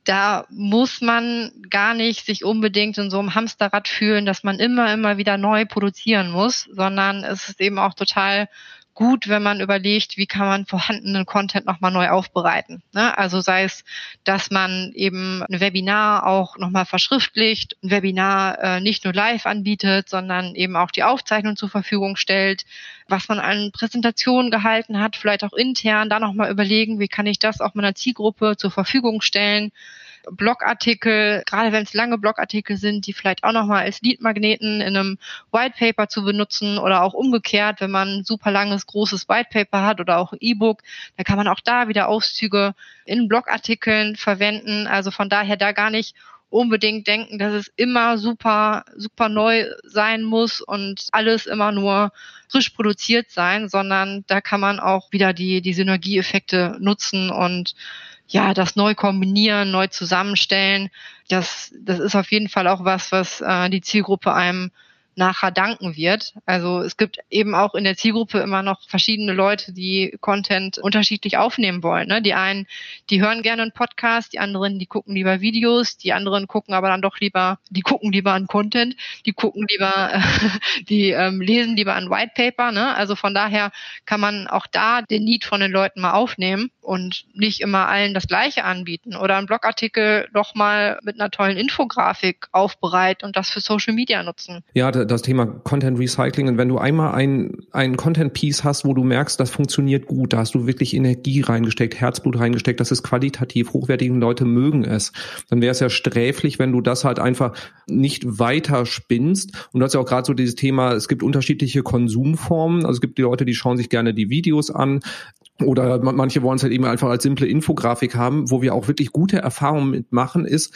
Da muss man gar nicht sich unbedingt in so einem Hamsterrad fühlen, dass man immer, immer wieder neu produzieren muss, sondern es ist eben auch total gut, wenn man überlegt, wie kann man vorhandenen Content nochmal neu aufbereiten. Ne? Also sei es, dass man eben ein Webinar auch nochmal verschriftlicht, ein Webinar äh, nicht nur live anbietet, sondern eben auch die Aufzeichnung zur Verfügung stellt, was man an Präsentationen gehalten hat, vielleicht auch intern, da nochmal überlegen, wie kann ich das auch meiner Zielgruppe zur Verfügung stellen. Blogartikel, gerade wenn es lange Blogartikel sind, die vielleicht auch nochmal als Leadmagneten in einem White Paper zu benutzen oder auch umgekehrt, wenn man super langes, großes White Paper hat oder auch E-Book, da kann man auch da wieder Auszüge in Blogartikeln verwenden. Also von daher da gar nicht unbedingt denken, dass es immer super, super neu sein muss und alles immer nur frisch produziert sein, sondern da kann man auch wieder die, die Synergieeffekte nutzen und ja, das neu kombinieren, neu zusammenstellen, das, das ist auf jeden Fall auch was, was äh, die Zielgruppe einem nachher danken wird. Also es gibt eben auch in der Zielgruppe immer noch verschiedene Leute, die Content unterschiedlich aufnehmen wollen. Ne? Die einen, die hören gerne einen Podcast, die anderen, die gucken lieber Videos, die anderen gucken aber dann doch lieber, die gucken lieber an Content, die gucken lieber, äh, die ähm, lesen lieber ein White Paper. Ne? Also von daher kann man auch da den Need von den Leuten mal aufnehmen und nicht immer allen das Gleiche anbieten oder einen Blogartikel doch mal mit einer tollen Infografik aufbereiten und das für Social Media nutzen. Ja, das Thema Content Recycling. Und wenn du einmal ein, ein Content Piece hast, wo du merkst, das funktioniert gut, da hast du wirklich Energie reingesteckt, Herzblut reingesteckt, das ist qualitativ, hochwertige Leute mögen es, dann wäre es ja sträflich, wenn du das halt einfach nicht weiter spinnst. Und du hast ja auch gerade so dieses Thema, es gibt unterschiedliche Konsumformen. Also es gibt die Leute, die schauen sich gerne die Videos an. Oder manche wollen es halt eben einfach als simple Infografik haben, wo wir auch wirklich gute Erfahrungen mitmachen, ist,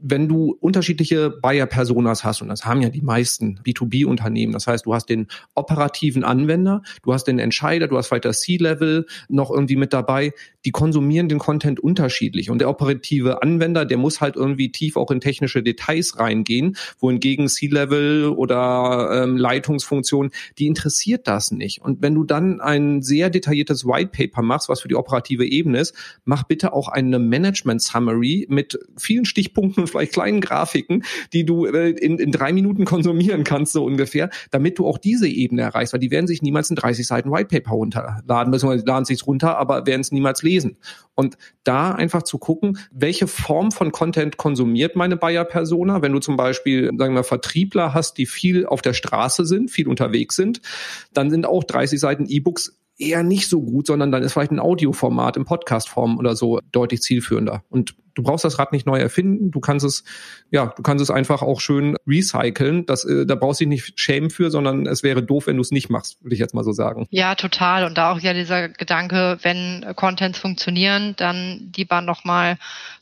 wenn du unterschiedliche Buyer-Personas hast, und das haben ja die meisten B2B-Unternehmen, das heißt, du hast den operativen Anwender, du hast den Entscheider, du hast vielleicht das C-Level noch irgendwie mit dabei, die konsumieren den Content unterschiedlich. Und der operative Anwender, der muss halt irgendwie tief auch in technische Details reingehen, wohingegen C-Level oder ähm, Leitungsfunktion, die interessiert das nicht. Und wenn du dann ein sehr detailliertes White Paper machst, was für die operative Ebene ist, mach bitte auch eine Management Summary mit vielen Stichpunkten und vielleicht kleinen Grafiken, die du äh, in, in drei Minuten konsumieren kannst, so ungefähr, damit du auch diese Ebene erreichst, weil die werden sich niemals in 30 Seiten White Paper runterladen, beziehungsweise laden sich runter, aber werden es niemals lesen. Und da einfach zu gucken, welche Form von Content konsumiert meine Buyer-Persona, wenn du zum Beispiel, sagen wir, Vertriebler hast, die viel auf der Straße sind, viel unterwegs sind, dann sind auch 30 Seiten E-Books eher nicht so gut, sondern dann ist vielleicht ein Audioformat im Podcast-Form oder so deutlich zielführender. Und du brauchst das Rad nicht neu erfinden. Du kannst es, ja, du kannst es einfach auch schön recyceln. Das, äh, da brauchst du dich nicht schämen für, sondern es wäre doof, wenn du es nicht machst, würde ich jetzt mal so sagen. Ja, total. Und da auch ja dieser Gedanke, wenn Contents funktionieren, dann lieber nochmal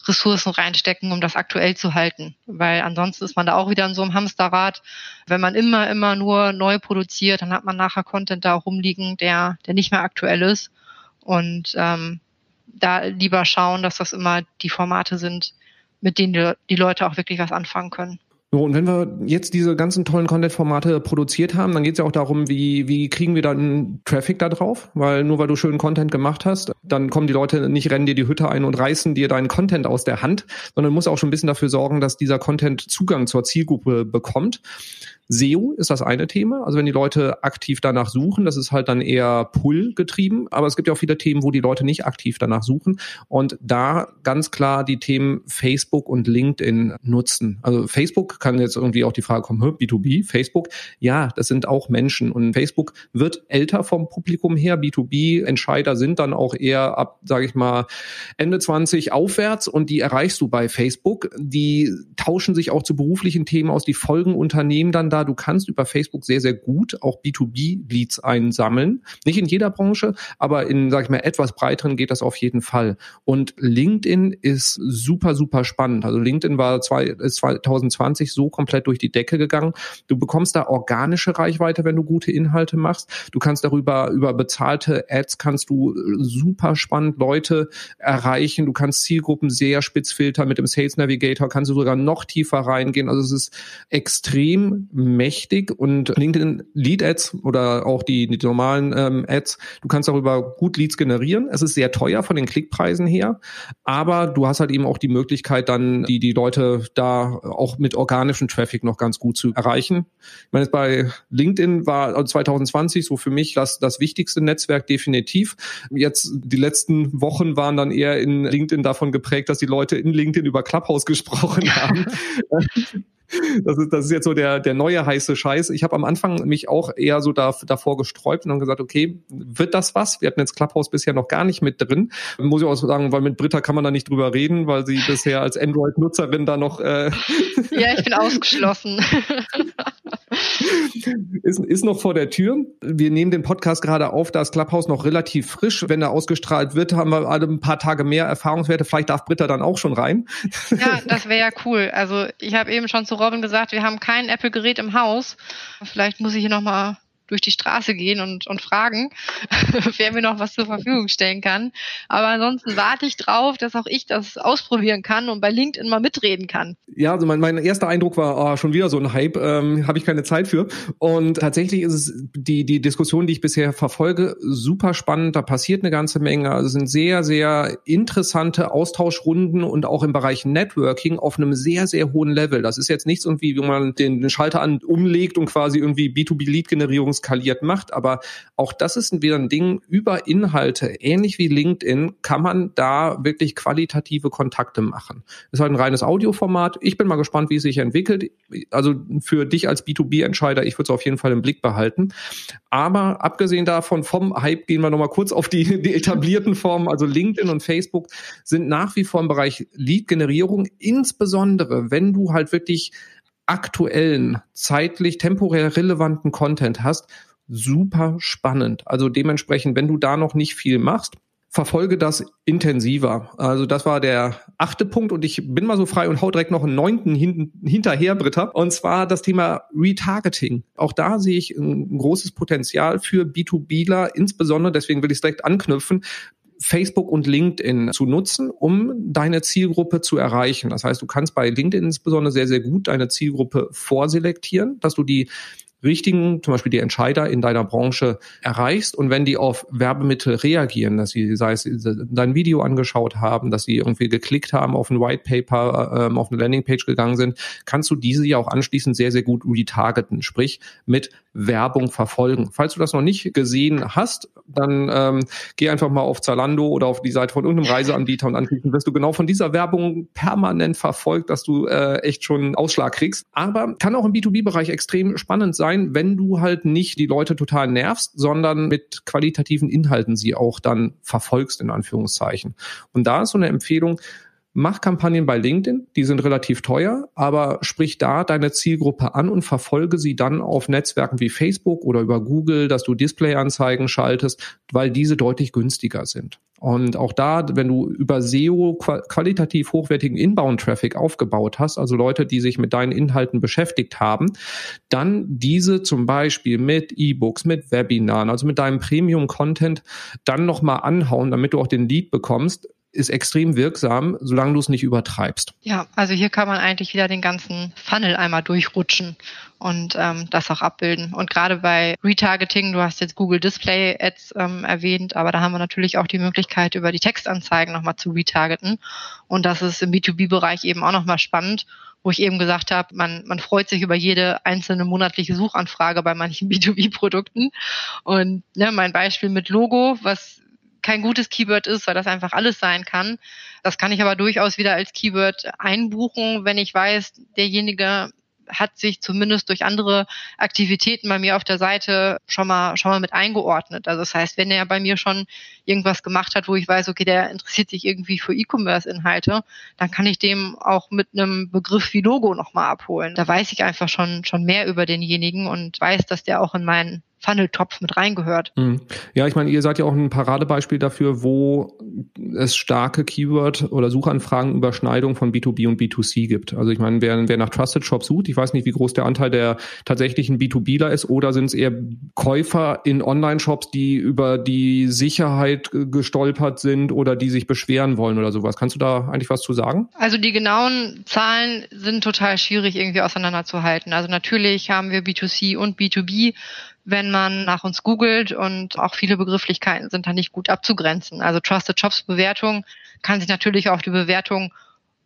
Ressourcen reinstecken, um das aktuell zu halten. Weil ansonsten ist man da auch wieder in so einem Hamsterrad. Wenn man immer, immer nur neu produziert, dann hat man nachher Content da rumliegen, der, der nicht mehr aktuell ist. Und ähm, da lieber schauen, dass das immer die Formate sind, mit denen die, Leute auch wirklich was anfangen können. So, und wenn wir jetzt diese ganzen tollen Content-Formate produziert haben, dann geht es ja auch darum, wie, wie kriegen wir dann Traffic da drauf? Weil nur weil du schönen Content gemacht hast, dann kommen die Leute nicht, rennen dir die Hütte ein und reißen dir deinen Content aus der Hand, sondern muss auch schon ein bisschen dafür sorgen, dass dieser Content Zugang zur Zielgruppe bekommt. SEO ist das eine Thema. Also wenn die Leute aktiv danach suchen, das ist halt dann eher Pull getrieben. Aber es gibt ja auch viele Themen, wo die Leute nicht aktiv danach suchen. Und da ganz klar die Themen Facebook und LinkedIn nutzen. Also Facebook kann jetzt irgendwie auch die Frage kommen, B2B, Facebook. Ja, das sind auch Menschen. Und Facebook wird älter vom Publikum her. B2B-Entscheider sind dann auch eher ab, sage ich mal, Ende 20 aufwärts. Und die erreichst du bei Facebook. Die tauschen sich auch zu beruflichen Themen aus. Die folgen Unternehmen dann da da, du kannst über Facebook sehr, sehr gut auch B2B-Leads einsammeln. Nicht in jeder Branche, aber in, sag ich mal, etwas breiteren geht das auf jeden Fall. Und LinkedIn ist super, super spannend. Also LinkedIn war zwei, 2020 so komplett durch die Decke gegangen. Du bekommst da organische Reichweite, wenn du gute Inhalte machst. Du kannst darüber, über bezahlte Ads kannst du super spannend Leute erreichen. Du kannst Zielgruppen sehr spitz filtern. Mit dem Sales Navigator kannst du sogar noch tiefer reingehen. Also es ist extrem mächtig und LinkedIn Lead Ads oder auch die, die normalen ähm, Ads, du kannst darüber gut Leads generieren. Es ist sehr teuer von den Klickpreisen her, aber du hast halt eben auch die Möglichkeit dann, die, die Leute da auch mit organischem Traffic noch ganz gut zu erreichen. Ich meine, bei LinkedIn war 2020 so für mich das, das wichtigste Netzwerk definitiv. Jetzt die letzten Wochen waren dann eher in LinkedIn davon geprägt, dass die Leute in LinkedIn über Clubhouse gesprochen haben. Das ist, das ist jetzt so der, der neue heiße Scheiß. Ich habe am Anfang mich auch eher so da, davor gesträubt und dann gesagt, okay, wird das was? Wir hatten jetzt Clubhouse bisher noch gar nicht mit drin. Muss ich auch sagen, weil mit Britta kann man da nicht drüber reden, weil sie bisher als Android-Nutzerin da noch... Äh ja, ich bin ausgeschlossen. ist, ist noch vor der Tür. Wir nehmen den Podcast gerade auf, da ist Clubhouse noch relativ frisch. Wenn er ausgestrahlt wird, haben wir alle ein paar Tage mehr Erfahrungswerte. Vielleicht darf Britta dann auch schon rein. Ja, das wäre ja cool. Also ich habe eben schon zu Robin gesagt, wir haben kein Apple-Gerät im Haus. Vielleicht muss ich hier nochmal durch die Straße gehen und, und fragen, wer mir noch was zur Verfügung stellen kann. Aber ansonsten warte ich drauf, dass auch ich das ausprobieren kann und bei LinkedIn mal mitreden kann. Ja, also mein, mein erster Eindruck war, oh, schon wieder so ein Hype, ähm, habe ich keine Zeit für. Und tatsächlich ist es die, die Diskussion, die ich bisher verfolge, super spannend. Da passiert eine ganze Menge. Also es sind sehr, sehr interessante Austauschrunden und auch im Bereich Networking auf einem sehr, sehr hohen Level. Das ist jetzt nichts irgendwie, wie man den, den Schalter an umlegt und quasi irgendwie B2B-Lead-Generierung skaliert macht. Aber auch das ist wieder ein Ding über Inhalte, ähnlich wie LinkedIn, kann man da wirklich qualitative Kontakte machen. Ist halt ein reines Audioformat. Ich bin mal gespannt, wie es sich entwickelt. Also für dich als B2B-Entscheider, ich würde es auf jeden Fall im Blick behalten. Aber abgesehen davon, vom Hype gehen wir nochmal kurz auf die, die etablierten Formen. Also LinkedIn und Facebook sind nach wie vor im Bereich Lead-Generierung, insbesondere wenn du halt wirklich aktuellen, zeitlich, temporär relevanten Content hast, super spannend. Also dementsprechend, wenn du da noch nicht viel machst, verfolge das intensiver. Also das war der achte Punkt und ich bin mal so frei und hau direkt noch einen neunten hin, hinterher, Britta. Und zwar das Thema Retargeting. Auch da sehe ich ein großes Potenzial für B2Bler, insbesondere, deswegen will ich es direkt anknüpfen, Facebook und LinkedIn zu nutzen, um deine Zielgruppe zu erreichen. Das heißt, du kannst bei LinkedIn insbesondere sehr, sehr gut deine Zielgruppe vorselektieren, dass du die richtigen, zum Beispiel die Entscheider in deiner Branche erreichst und wenn die auf Werbemittel reagieren, dass sie, sei es dein Video angeschaut haben, dass sie irgendwie geklickt haben auf ein White Paper, ähm, auf eine Landingpage gegangen sind, kannst du diese ja auch anschließend sehr, sehr gut retargeten, sprich mit Werbung verfolgen. Falls du das noch nicht gesehen hast, dann ähm, geh einfach mal auf Zalando oder auf die Seite von irgendeinem Reiseanbieter und anschließend wirst du genau von dieser Werbung permanent verfolgt, dass du äh, echt schon Ausschlag kriegst. Aber kann auch im B2B-Bereich extrem spannend sein, wenn du halt nicht die Leute total nervst, sondern mit qualitativen Inhalten sie auch dann verfolgst, in Anführungszeichen. Und da ist so eine Empfehlung, Mach Kampagnen bei LinkedIn, die sind relativ teuer, aber sprich da deine Zielgruppe an und verfolge sie dann auf Netzwerken wie Facebook oder über Google, dass du Displayanzeigen schaltest, weil diese deutlich günstiger sind. Und auch da, wenn du über SEO qualitativ hochwertigen Inbound-Traffic aufgebaut hast, also Leute, die sich mit deinen Inhalten beschäftigt haben, dann diese zum Beispiel mit E-Books, mit Webinaren, also mit deinem Premium-Content dann nochmal anhauen, damit du auch den Lead bekommst, ist extrem wirksam, solange du es nicht übertreibst. Ja, also hier kann man eigentlich wieder den ganzen Funnel einmal durchrutschen und ähm, das auch abbilden. Und gerade bei Retargeting, du hast jetzt Google Display Ads ähm, erwähnt, aber da haben wir natürlich auch die Möglichkeit, über die Textanzeigen nochmal zu retargeten. Und das ist im B2B-Bereich eben auch nochmal spannend wo ich eben gesagt habe, man, man freut sich über jede einzelne monatliche Suchanfrage bei manchen B2B-Produkten. Und ne, mein Beispiel mit Logo, was kein gutes Keyword ist, weil das einfach alles sein kann. Das kann ich aber durchaus wieder als Keyword einbuchen, wenn ich weiß, derjenige hat sich zumindest durch andere Aktivitäten bei mir auf der Seite schon mal schon mal mit eingeordnet. Also das heißt, wenn er bei mir schon irgendwas gemacht hat, wo ich weiß, okay, der interessiert sich irgendwie für E-Commerce-Inhalte, dann kann ich dem auch mit einem Begriff wie Logo nochmal abholen. Da weiß ich einfach schon schon mehr über denjenigen und weiß, dass der auch in meinen Funneltopf mit reingehört. Mhm. Ja, ich meine, ihr seid ja auch ein Paradebeispiel dafür, wo es starke Keyword- oder Suchanfragenüberschneidung von B2B und B2C gibt. Also ich meine, wer, wer nach Trusted Shop sucht, ich weiß nicht, wie groß der Anteil der tatsächlichen B2Bler ist, oder sind es eher Käufer in Online-Shops, die über die Sicherheit gestolpert sind oder die sich beschweren wollen oder sowas. Kannst du da eigentlich was zu sagen? Also die genauen Zahlen sind total schwierig irgendwie auseinanderzuhalten. Also natürlich haben wir B2C und B2B wenn man nach uns googelt und auch viele Begrifflichkeiten sind da nicht gut abzugrenzen. Also Trusted Shops Bewertung kann sich natürlich auf die Bewertung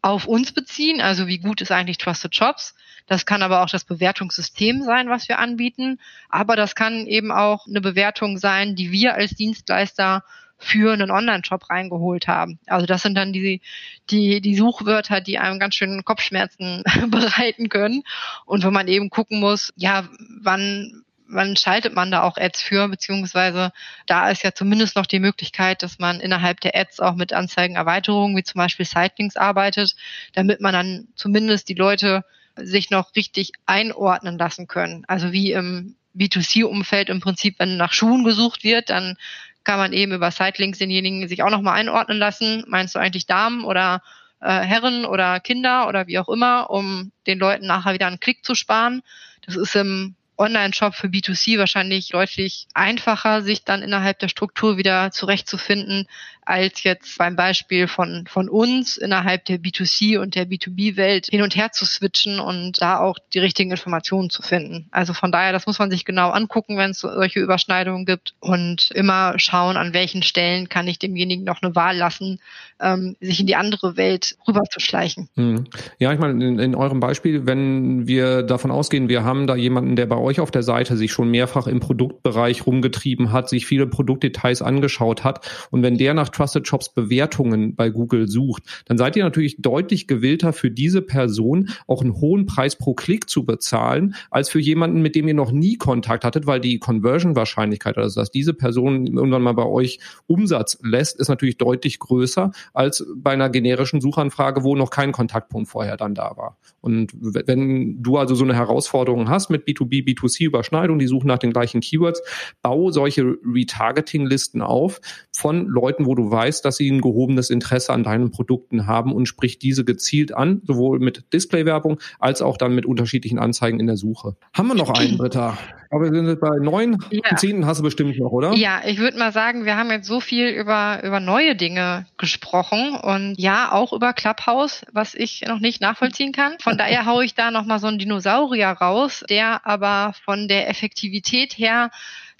auf uns beziehen, also wie gut ist eigentlich Trusted Shops. Das kann aber auch das Bewertungssystem sein, was wir anbieten. Aber das kann eben auch eine Bewertung sein, die wir als Dienstleister für einen Online-Shop reingeholt haben. Also das sind dann die, die, die Suchwörter, die einem ganz schön Kopfschmerzen bereiten können. Und wo man eben gucken muss, ja, wann wann schaltet man da auch Ads für, beziehungsweise da ist ja zumindest noch die Möglichkeit, dass man innerhalb der Ads auch mit Anzeigenerweiterungen, wie zum Beispiel Sightlinks arbeitet, damit man dann zumindest die Leute sich noch richtig einordnen lassen können. Also wie im B2C-Umfeld im Prinzip, wenn nach Schuhen gesucht wird, dann kann man eben über Sightlinks denjenigen sich auch nochmal einordnen lassen. Meinst du eigentlich Damen oder äh, Herren oder Kinder oder wie auch immer, um den Leuten nachher wieder einen Klick zu sparen? Das ist im Online-Shop für B2C wahrscheinlich deutlich einfacher, sich dann innerhalb der Struktur wieder zurechtzufinden, als jetzt beim Beispiel von, von uns innerhalb der B2C und der B2B-Welt hin und her zu switchen und da auch die richtigen Informationen zu finden. Also von daher, das muss man sich genau angucken, wenn es solche Überschneidungen gibt und immer schauen, an welchen Stellen kann ich demjenigen noch eine Wahl lassen, ähm, sich in die andere Welt rüberzuschleichen. Hm. Ja, ich meine, in, in eurem Beispiel, wenn wir davon ausgehen, wir haben da jemanden, der bei euch auf der Seite sich schon mehrfach im Produktbereich rumgetrieben hat, sich viele Produktdetails angeschaut hat und wenn der nach Trusted Shops Bewertungen bei Google sucht, dann seid ihr natürlich deutlich gewillter für diese Person auch einen hohen Preis pro Klick zu bezahlen, als für jemanden, mit dem ihr noch nie Kontakt hattet, weil die Conversion-Wahrscheinlichkeit, also dass diese Person irgendwann mal bei euch Umsatz lässt, ist natürlich deutlich größer als bei einer generischen Suchanfrage, wo noch kein Kontaktpunkt vorher dann da war. Und wenn du also so eine Herausforderung hast mit B2B, B2C-Überschneidung, die suchen nach den gleichen Keywords, bau solche Retargeting-Listen auf von Leuten, wo du weißt, dass sie ein gehobenes Interesse an deinen Produkten haben und sprich diese gezielt an, sowohl mit Display-Werbung als auch dann mit unterschiedlichen Anzeigen in der Suche. Haben wir noch einen, Britta? Aber wir sind bei neun, ja. zehnten hast du bestimmt noch, oder? Ja, ich würde mal sagen, wir haben jetzt so viel über, über neue Dinge gesprochen und ja, auch über Clubhouse, was ich noch nicht nachvollziehen kann. Von daher haue ich da nochmal so einen Dinosaurier raus, der aber von der Effektivität her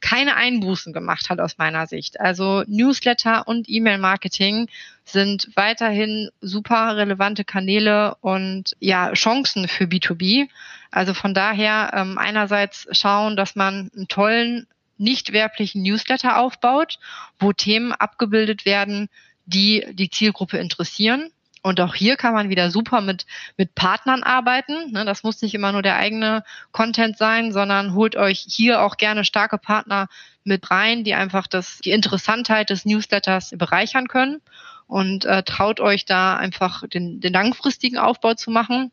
keine Einbußen gemacht hat aus meiner Sicht. Also Newsletter und E-Mail-Marketing sind weiterhin super relevante Kanäle und ja, Chancen für B2B. Also von daher ähm, einerseits schauen, dass man einen tollen, nicht werblichen Newsletter aufbaut, wo Themen abgebildet werden, die die Zielgruppe interessieren. Und auch hier kann man wieder super mit, mit Partnern arbeiten. Ne, das muss nicht immer nur der eigene Content sein, sondern holt euch hier auch gerne starke Partner mit rein, die einfach das, die Interessantheit des Newsletters bereichern können und äh, traut euch da einfach den, den langfristigen Aufbau zu machen.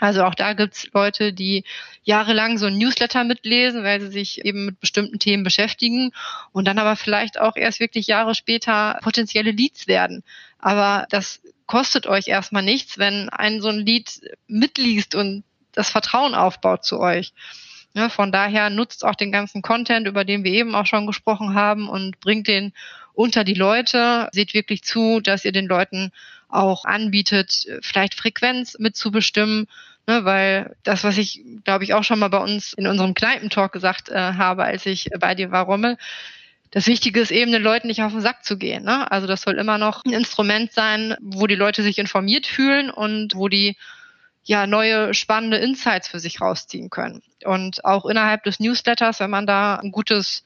Also auch da gibt's Leute, die jahrelang so ein Newsletter mitlesen, weil sie sich eben mit bestimmten Themen beschäftigen und dann aber vielleicht auch erst wirklich Jahre später potenzielle Leads werden. Aber das kostet euch erstmal nichts, wenn ein so ein Lied mitliest und das Vertrauen aufbaut zu euch. Ja, von daher nutzt auch den ganzen Content, über den wir eben auch schon gesprochen haben und bringt den unter die Leute. Seht wirklich zu, dass ihr den Leuten auch anbietet, vielleicht Frequenz mitzubestimmen, ne, weil das, was ich, glaube ich, auch schon mal bei uns in unserem Kneipentalk gesagt äh, habe, als ich bei dir war, Rommel, das Wichtige ist eben, den Leuten nicht auf den Sack zu gehen. Ne? Also das soll immer noch ein Instrument sein, wo die Leute sich informiert fühlen und wo die ja neue spannende Insights für sich rausziehen können. Und auch innerhalb des Newsletters, wenn man da ein gutes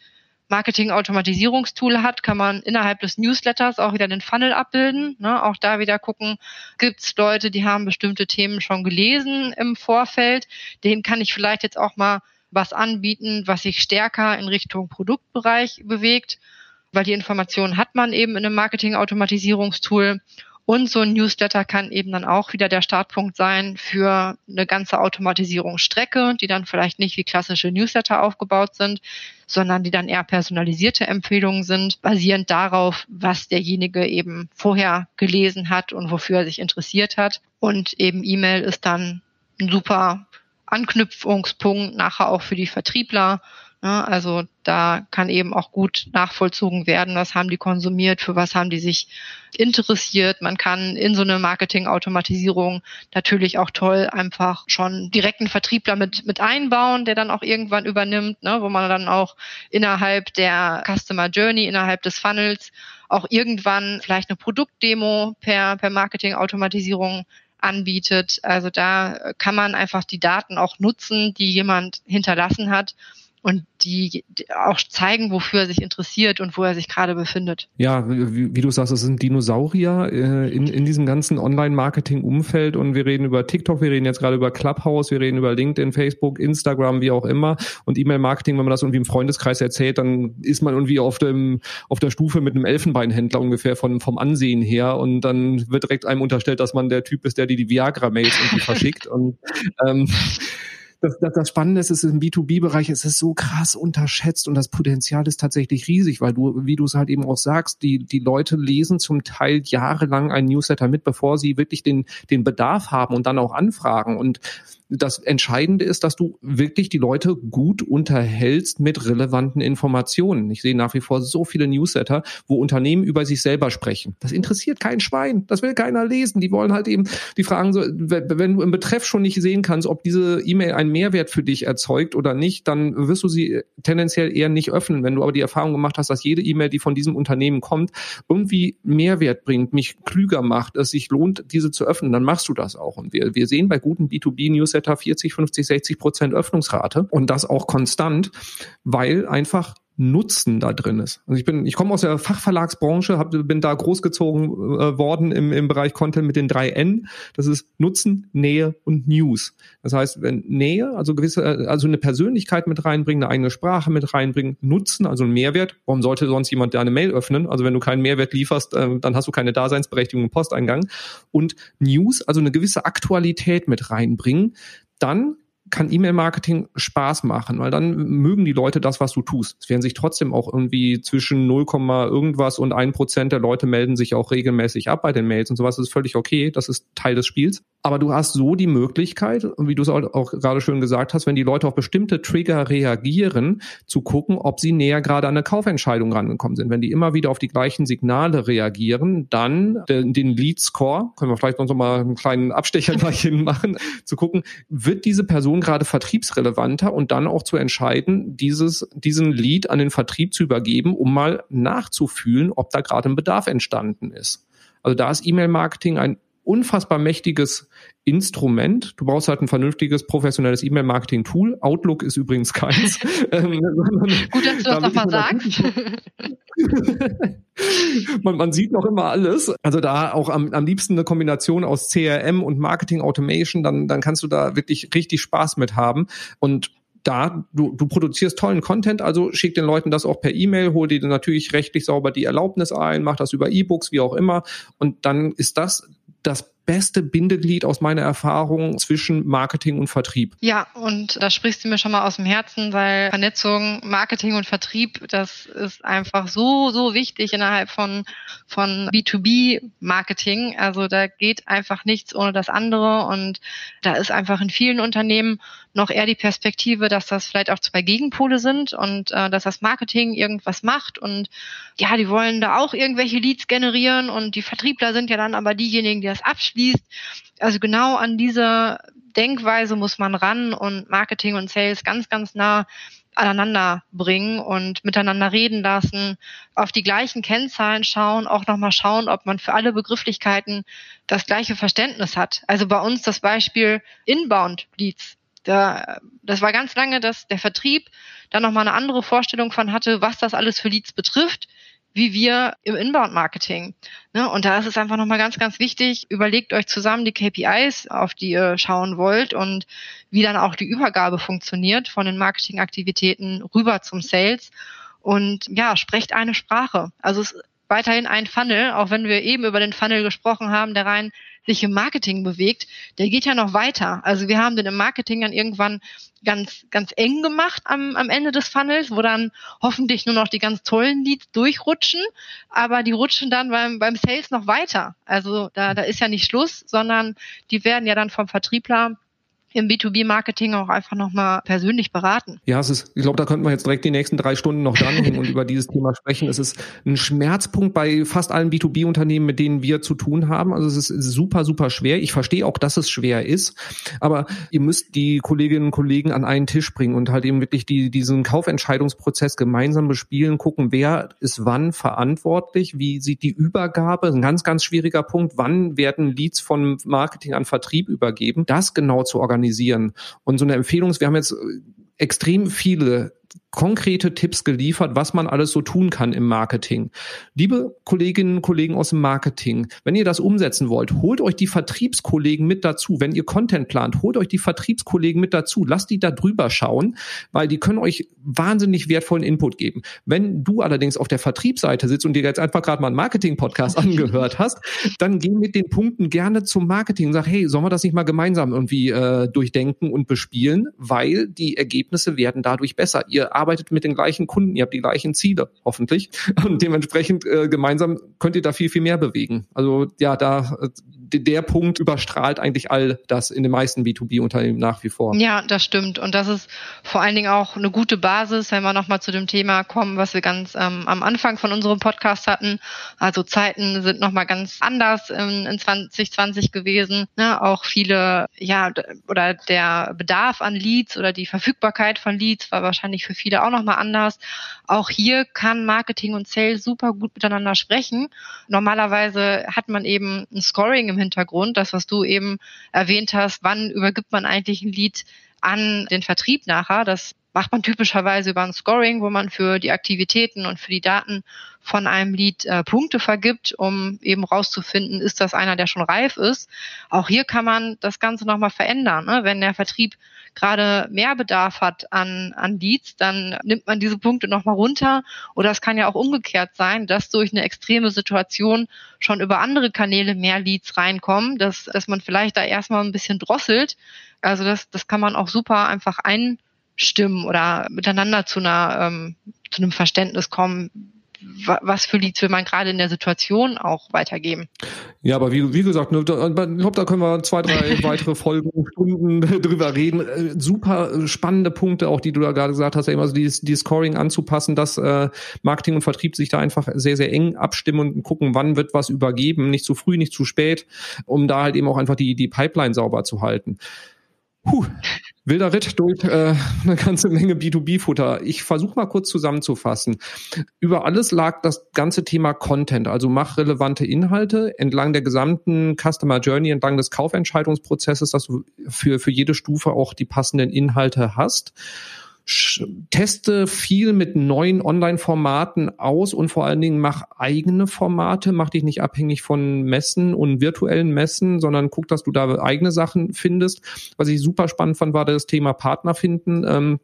Marketing-Automatisierungstool hat, kann man innerhalb des Newsletters auch wieder den Funnel abbilden. Ne? Auch da wieder gucken, gibt es Leute, die haben bestimmte Themen schon gelesen im Vorfeld. Denen kann ich vielleicht jetzt auch mal was anbieten, was sich stärker in Richtung Produktbereich bewegt, weil die Informationen hat man eben in einem Marketing-Automatisierungstool. Und so ein Newsletter kann eben dann auch wieder der Startpunkt sein für eine ganze Automatisierungsstrecke, die dann vielleicht nicht wie klassische Newsletter aufgebaut sind, sondern die dann eher personalisierte Empfehlungen sind, basierend darauf, was derjenige eben vorher gelesen hat und wofür er sich interessiert hat. Und eben E-Mail ist dann ein super Anknüpfungspunkt nachher auch für die Vertriebler? Also da kann eben auch gut nachvollzogen werden, was haben die konsumiert, für was haben die sich interessiert. Man kann in so eine Marketing-Automatisierung natürlich auch toll einfach schon direkten Vertriebler mit, mit einbauen, der dann auch irgendwann übernimmt, ne? wo man dann auch innerhalb der Customer Journey, innerhalb des Funnels auch irgendwann vielleicht eine Produktdemo per, per Marketing-Automatisierung anbietet. Also da kann man einfach die Daten auch nutzen, die jemand hinterlassen hat und die auch zeigen, wofür er sich interessiert und wo er sich gerade befindet. Ja, wie, wie du sagst, es sind Dinosaurier äh, in, in diesem ganzen Online-Marketing-Umfeld und wir reden über TikTok, wir reden jetzt gerade über Clubhouse, wir reden über LinkedIn, Facebook, Instagram, wie auch immer. Und E-Mail-Marketing, wenn man das irgendwie im Freundeskreis erzählt, dann ist man irgendwie auf dem auf der Stufe mit einem Elfenbeinhändler ungefähr von vom Ansehen her. Und dann wird direkt einem unterstellt, dass man der Typ ist, der die, die Viagra-Mails irgendwie verschickt. Und ähm, das, das, das Spannende ist, es ist im B2B-Bereich, es ist so krass unterschätzt und das Potenzial ist tatsächlich riesig, weil du, wie du es halt eben auch sagst, die, die Leute lesen zum Teil jahrelang ein Newsletter mit, bevor sie wirklich den, den Bedarf haben und dann auch anfragen. Und das Entscheidende ist, dass du wirklich die Leute gut unterhältst mit relevanten Informationen. Ich sehe nach wie vor so viele Newsletter, wo Unternehmen über sich selber sprechen. Das interessiert kein Schwein. Das will keiner lesen. Die wollen halt eben, die fragen so, wenn du im Betreff schon nicht sehen kannst, ob diese E-Mail einen Mehrwert für dich erzeugt oder nicht, dann wirst du sie tendenziell eher nicht öffnen. Wenn du aber die Erfahrung gemacht hast, dass jede E-Mail, die von diesem Unternehmen kommt, irgendwie Mehrwert bringt, mich klüger macht, es sich lohnt, diese zu öffnen, dann machst du das auch. Und wir, wir sehen bei guten B2B-Newslettern, Newsletter 40, 50, 60 Prozent Öffnungsrate. Und das auch konstant, weil einfach Nutzen da drin ist. Also ich bin, ich komme aus der Fachverlagsbranche, hab, bin da großgezogen äh, worden im, im Bereich Content mit den drei N. Das ist Nutzen, Nähe und News. Das heißt, wenn Nähe, also gewisse, also eine Persönlichkeit mit reinbringen, eine eigene Sprache mit reinbringen, Nutzen, also ein Mehrwert. Warum sollte sonst jemand deine Mail öffnen? Also wenn du keinen Mehrwert lieferst, äh, dann hast du keine Daseinsberechtigung im Posteingang. Und News, also eine gewisse Aktualität mit reinbringen, dann kann E-Mail-Marketing Spaß machen, weil dann mögen die Leute das, was du tust. Es werden sich trotzdem auch irgendwie zwischen 0, irgendwas und 1 Prozent der Leute melden sich auch regelmäßig ab bei den Mails und sowas. Das ist völlig okay. Das ist Teil des Spiels. Aber du hast so die Möglichkeit, wie du es auch gerade schön gesagt hast, wenn die Leute auf bestimmte Trigger reagieren, zu gucken, ob sie näher gerade an eine Kaufentscheidung rangekommen sind. Wenn die immer wieder auf die gleichen Signale reagieren, dann den, den Lead Score, können wir vielleicht noch mal einen kleinen Abstecher gleich hinmachen, zu gucken, wird diese Person gerade vertriebsrelevanter und dann auch zu entscheiden, dieses, diesen Lead an den Vertrieb zu übergeben, um mal nachzufühlen, ob da gerade ein Bedarf entstanden ist. Also da ist E-Mail-Marketing ein unfassbar mächtiges Instrument. Du brauchst halt ein vernünftiges, professionelles E-Mail-Marketing-Tool. Outlook ist übrigens keins. Ähm, Gut, dass du das nochmal sagst. man, man sieht noch immer alles. Also da auch am, am liebsten eine Kombination aus CRM und Marketing Automation, dann, dann kannst du da wirklich richtig Spaß mit haben. Und da, du, du produzierst tollen Content, also schick den Leuten das auch per E-Mail, hol dir natürlich rechtlich sauber die Erlaubnis ein, mach das über E-Books, wie auch immer. Und dann ist das das beste Bindeglied aus meiner Erfahrung zwischen Marketing und Vertrieb. Ja, und da sprichst du mir schon mal aus dem Herzen, weil Vernetzung, Marketing und Vertrieb, das ist einfach so, so wichtig innerhalb von, von B2B-Marketing. Also da geht einfach nichts ohne das andere und da ist einfach in vielen Unternehmen noch eher die Perspektive, dass das vielleicht auch zwei Gegenpole sind und äh, dass das Marketing irgendwas macht und ja, die wollen da auch irgendwelche Leads generieren und die Vertriebler sind ja dann aber diejenigen, die das abschließt. Also genau an diese Denkweise muss man ran und Marketing und Sales ganz, ganz nah aneinander bringen und miteinander reden lassen, auf die gleichen Kennzahlen schauen, auch nochmal schauen, ob man für alle Begrifflichkeiten das gleiche Verständnis hat. Also bei uns das Beispiel Inbound Leads. Da, das war ganz lange, dass der Vertrieb da nochmal eine andere Vorstellung von hatte, was das alles für Leads betrifft, wie wir im Inbound-Marketing. Ne? Und da ist es einfach nochmal ganz, ganz wichtig, überlegt euch zusammen die KPIs, auf die ihr schauen wollt und wie dann auch die Übergabe funktioniert von den Marketingaktivitäten rüber zum Sales. Und ja, sprecht eine Sprache. Also es weiterhin ein Funnel, auch wenn wir eben über den Funnel gesprochen haben, der rein sich im Marketing bewegt, der geht ja noch weiter. Also wir haben den im Marketing dann irgendwann ganz, ganz eng gemacht am, am Ende des Funnels, wo dann hoffentlich nur noch die ganz tollen Leads durchrutschen, aber die rutschen dann beim, beim Sales noch weiter. Also da, da ist ja nicht Schluss, sondern die werden ja dann vom Vertriebler im B2B-Marketing auch einfach nochmal persönlich beraten. Ja, es ist, ich glaube, da könnten wir jetzt direkt die nächsten drei Stunden noch dranhängen und über dieses Thema sprechen. Es ist ein Schmerzpunkt bei fast allen B2B-Unternehmen, mit denen wir zu tun haben. Also es ist super, super schwer. Ich verstehe auch, dass es schwer ist, aber ihr müsst die Kolleginnen und Kollegen an einen Tisch bringen und halt eben wirklich die, diesen Kaufentscheidungsprozess gemeinsam bespielen, gucken, wer ist wann verantwortlich, wie sieht die Übergabe, ein ganz, ganz schwieriger Punkt, wann werden Leads von Marketing an Vertrieb übergeben, das genau zu organisieren organisieren. Und so eine Empfehlung wir haben jetzt extrem viele konkrete Tipps geliefert, was man alles so tun kann im Marketing. Liebe Kolleginnen und Kollegen aus dem Marketing, wenn ihr das umsetzen wollt, holt euch die Vertriebskollegen mit dazu. Wenn ihr Content plant, holt euch die Vertriebskollegen mit dazu. Lasst die da drüber schauen, weil die können euch wahnsinnig wertvollen Input geben. Wenn du allerdings auf der Vertriebsseite sitzt und dir jetzt einfach gerade mal einen Marketing-Podcast angehört hast, dann geh mit den Punkten gerne zum Marketing und sag, hey, sollen wir das nicht mal gemeinsam irgendwie äh, durchdenken und bespielen, weil die Ergebnisse werden dadurch besser. Ihr arbeitet mit den gleichen Kunden, ihr habt die gleichen Ziele, hoffentlich. Und dementsprechend äh, gemeinsam könnt ihr da viel, viel mehr bewegen. Also ja, da äh, der Punkt überstrahlt eigentlich all das in den meisten B2B-Unternehmen nach wie vor. Ja, das stimmt. Und das ist vor allen Dingen auch eine gute Basis, wenn wir nochmal zu dem Thema kommen, was wir ganz ähm, am Anfang von unserem Podcast hatten. Also Zeiten sind nochmal ganz anders in, in 2020 gewesen. Ne? Auch viele, ja, oder der Bedarf an Leads oder die Verfügbarkeit von Leads war wahrscheinlich für viele auch nochmal anders. Auch hier kann Marketing und Sales super gut miteinander sprechen. Normalerweise hat man eben ein Scoring im Hintergrund, das, was du eben erwähnt hast, wann übergibt man eigentlich ein Lied an den Vertrieb nachher. Das macht man typischerweise über ein Scoring, wo man für die Aktivitäten und für die Daten von einem Lied äh, Punkte vergibt, um eben rauszufinden, ist das einer, der schon reif ist. Auch hier kann man das Ganze nochmal verändern. Ne? Wenn der Vertrieb gerade mehr Bedarf hat an, an Leads, dann nimmt man diese Punkte nochmal runter. Oder es kann ja auch umgekehrt sein, dass durch eine extreme Situation schon über andere Kanäle mehr Leads reinkommen, dass, dass man vielleicht da erstmal ein bisschen drosselt. Also das, das kann man auch super einfach einstimmen oder miteinander zu einer ähm, zu einem Verständnis kommen, was für Leads will man gerade in der Situation auch weitergeben. Ja, aber wie, wie gesagt, ne, ich glaube, da können wir zwei, drei weitere Folgen, Stunden drüber reden. Äh, super spannende Punkte, auch die du da gerade gesagt hast, also die, die Scoring anzupassen, dass äh, Marketing und Vertrieb sich da einfach sehr, sehr eng abstimmen und gucken, wann wird was übergeben, nicht zu früh, nicht zu spät, um da halt eben auch einfach die, die Pipeline sauber zu halten. Puh, wilder Ritt durch äh, eine ganze Menge B2B-Futter. Ich versuche mal kurz zusammenzufassen. Über alles lag das ganze Thema Content, also mach relevante Inhalte entlang der gesamten Customer Journey, entlang des Kaufentscheidungsprozesses, dass du für, für jede Stufe auch die passenden Inhalte hast teste viel mit neuen Online-Formaten aus und vor allen Dingen mach eigene Formate, mach dich nicht abhängig von Messen und virtuellen Messen, sondern guck, dass du da eigene Sachen findest. Was ich super spannend fand, war das Thema Partner finden. Ähm,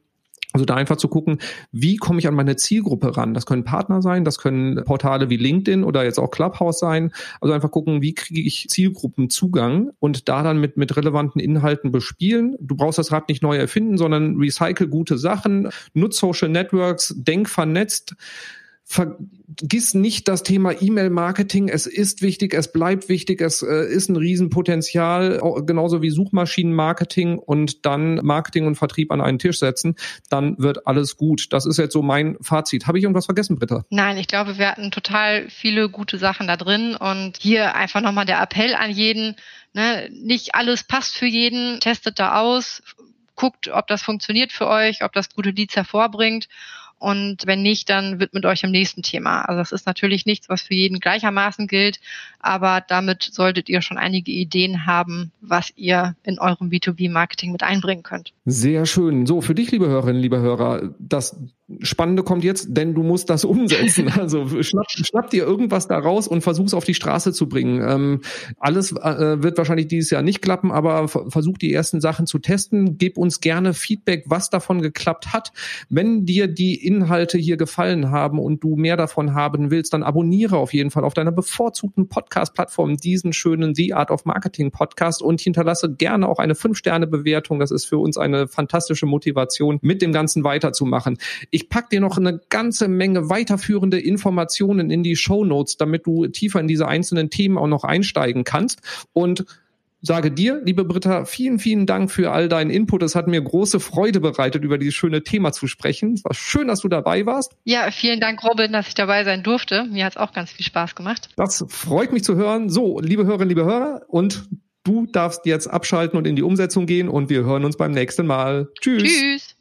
also da einfach zu gucken, wie komme ich an meine Zielgruppe ran? Das können Partner sein, das können Portale wie LinkedIn oder jetzt auch Clubhouse sein. Also einfach gucken, wie kriege ich Zielgruppenzugang und da dann mit, mit relevanten Inhalten bespielen. Du brauchst das Rad nicht neu erfinden, sondern recycle gute Sachen, nutz Social Networks, denk vernetzt vergiss nicht das Thema E-Mail-Marketing. Es ist wichtig, es bleibt wichtig, es äh, ist ein Riesenpotenzial, genauso wie Suchmaschinenmarketing und dann Marketing und Vertrieb an einen Tisch setzen. Dann wird alles gut. Das ist jetzt so mein Fazit. Habe ich irgendwas vergessen, Britta? Nein, ich glaube, wir hatten total viele gute Sachen da drin und hier einfach nochmal der Appell an jeden. Ne, nicht alles passt für jeden. Testet da aus, guckt, ob das funktioniert für euch, ob das gute Leads hervorbringt und wenn nicht, dann widmet euch dem nächsten Thema. Also das ist natürlich nichts, was für jeden gleichermaßen gilt, aber damit solltet ihr schon einige Ideen haben, was ihr in eurem B2B-Marketing mit einbringen könnt. Sehr schön. So, für dich, liebe Hörerinnen, liebe Hörer, das Spannende kommt jetzt, denn du musst das umsetzen. Also schnapp, schnapp dir irgendwas da raus und versuch's auf die Straße zu bringen. Ähm, alles äh, wird wahrscheinlich dieses Jahr nicht klappen, aber versuch die ersten Sachen zu testen. Gib uns gerne Feedback, was davon geklappt hat. Wenn dir die Inhalte hier gefallen haben und du mehr davon haben willst, dann abonniere auf jeden Fall auf deiner bevorzugten Podcast-Plattform diesen schönen The Art of Marketing Podcast und hinterlasse gerne auch eine 5-Sterne-Bewertung. Das ist für uns eine fantastische Motivation, mit dem Ganzen weiterzumachen. Ich ich pack dir noch eine ganze Menge weiterführende Informationen in die Show Notes, damit du tiefer in diese einzelnen Themen auch noch einsteigen kannst. Und sage dir, liebe Britta, vielen, vielen Dank für all deinen Input. Es hat mir große Freude bereitet, über dieses schöne Thema zu sprechen. Es war schön, dass du dabei warst. Ja, vielen Dank, Robin, dass ich dabei sein durfte. Mir hat es auch ganz viel Spaß gemacht. Das freut mich zu hören. So, liebe Hörerinnen, liebe Hörer, und Du darfst jetzt abschalten und in die Umsetzung gehen und wir hören uns beim nächsten Mal. Tschüss. Tschüss.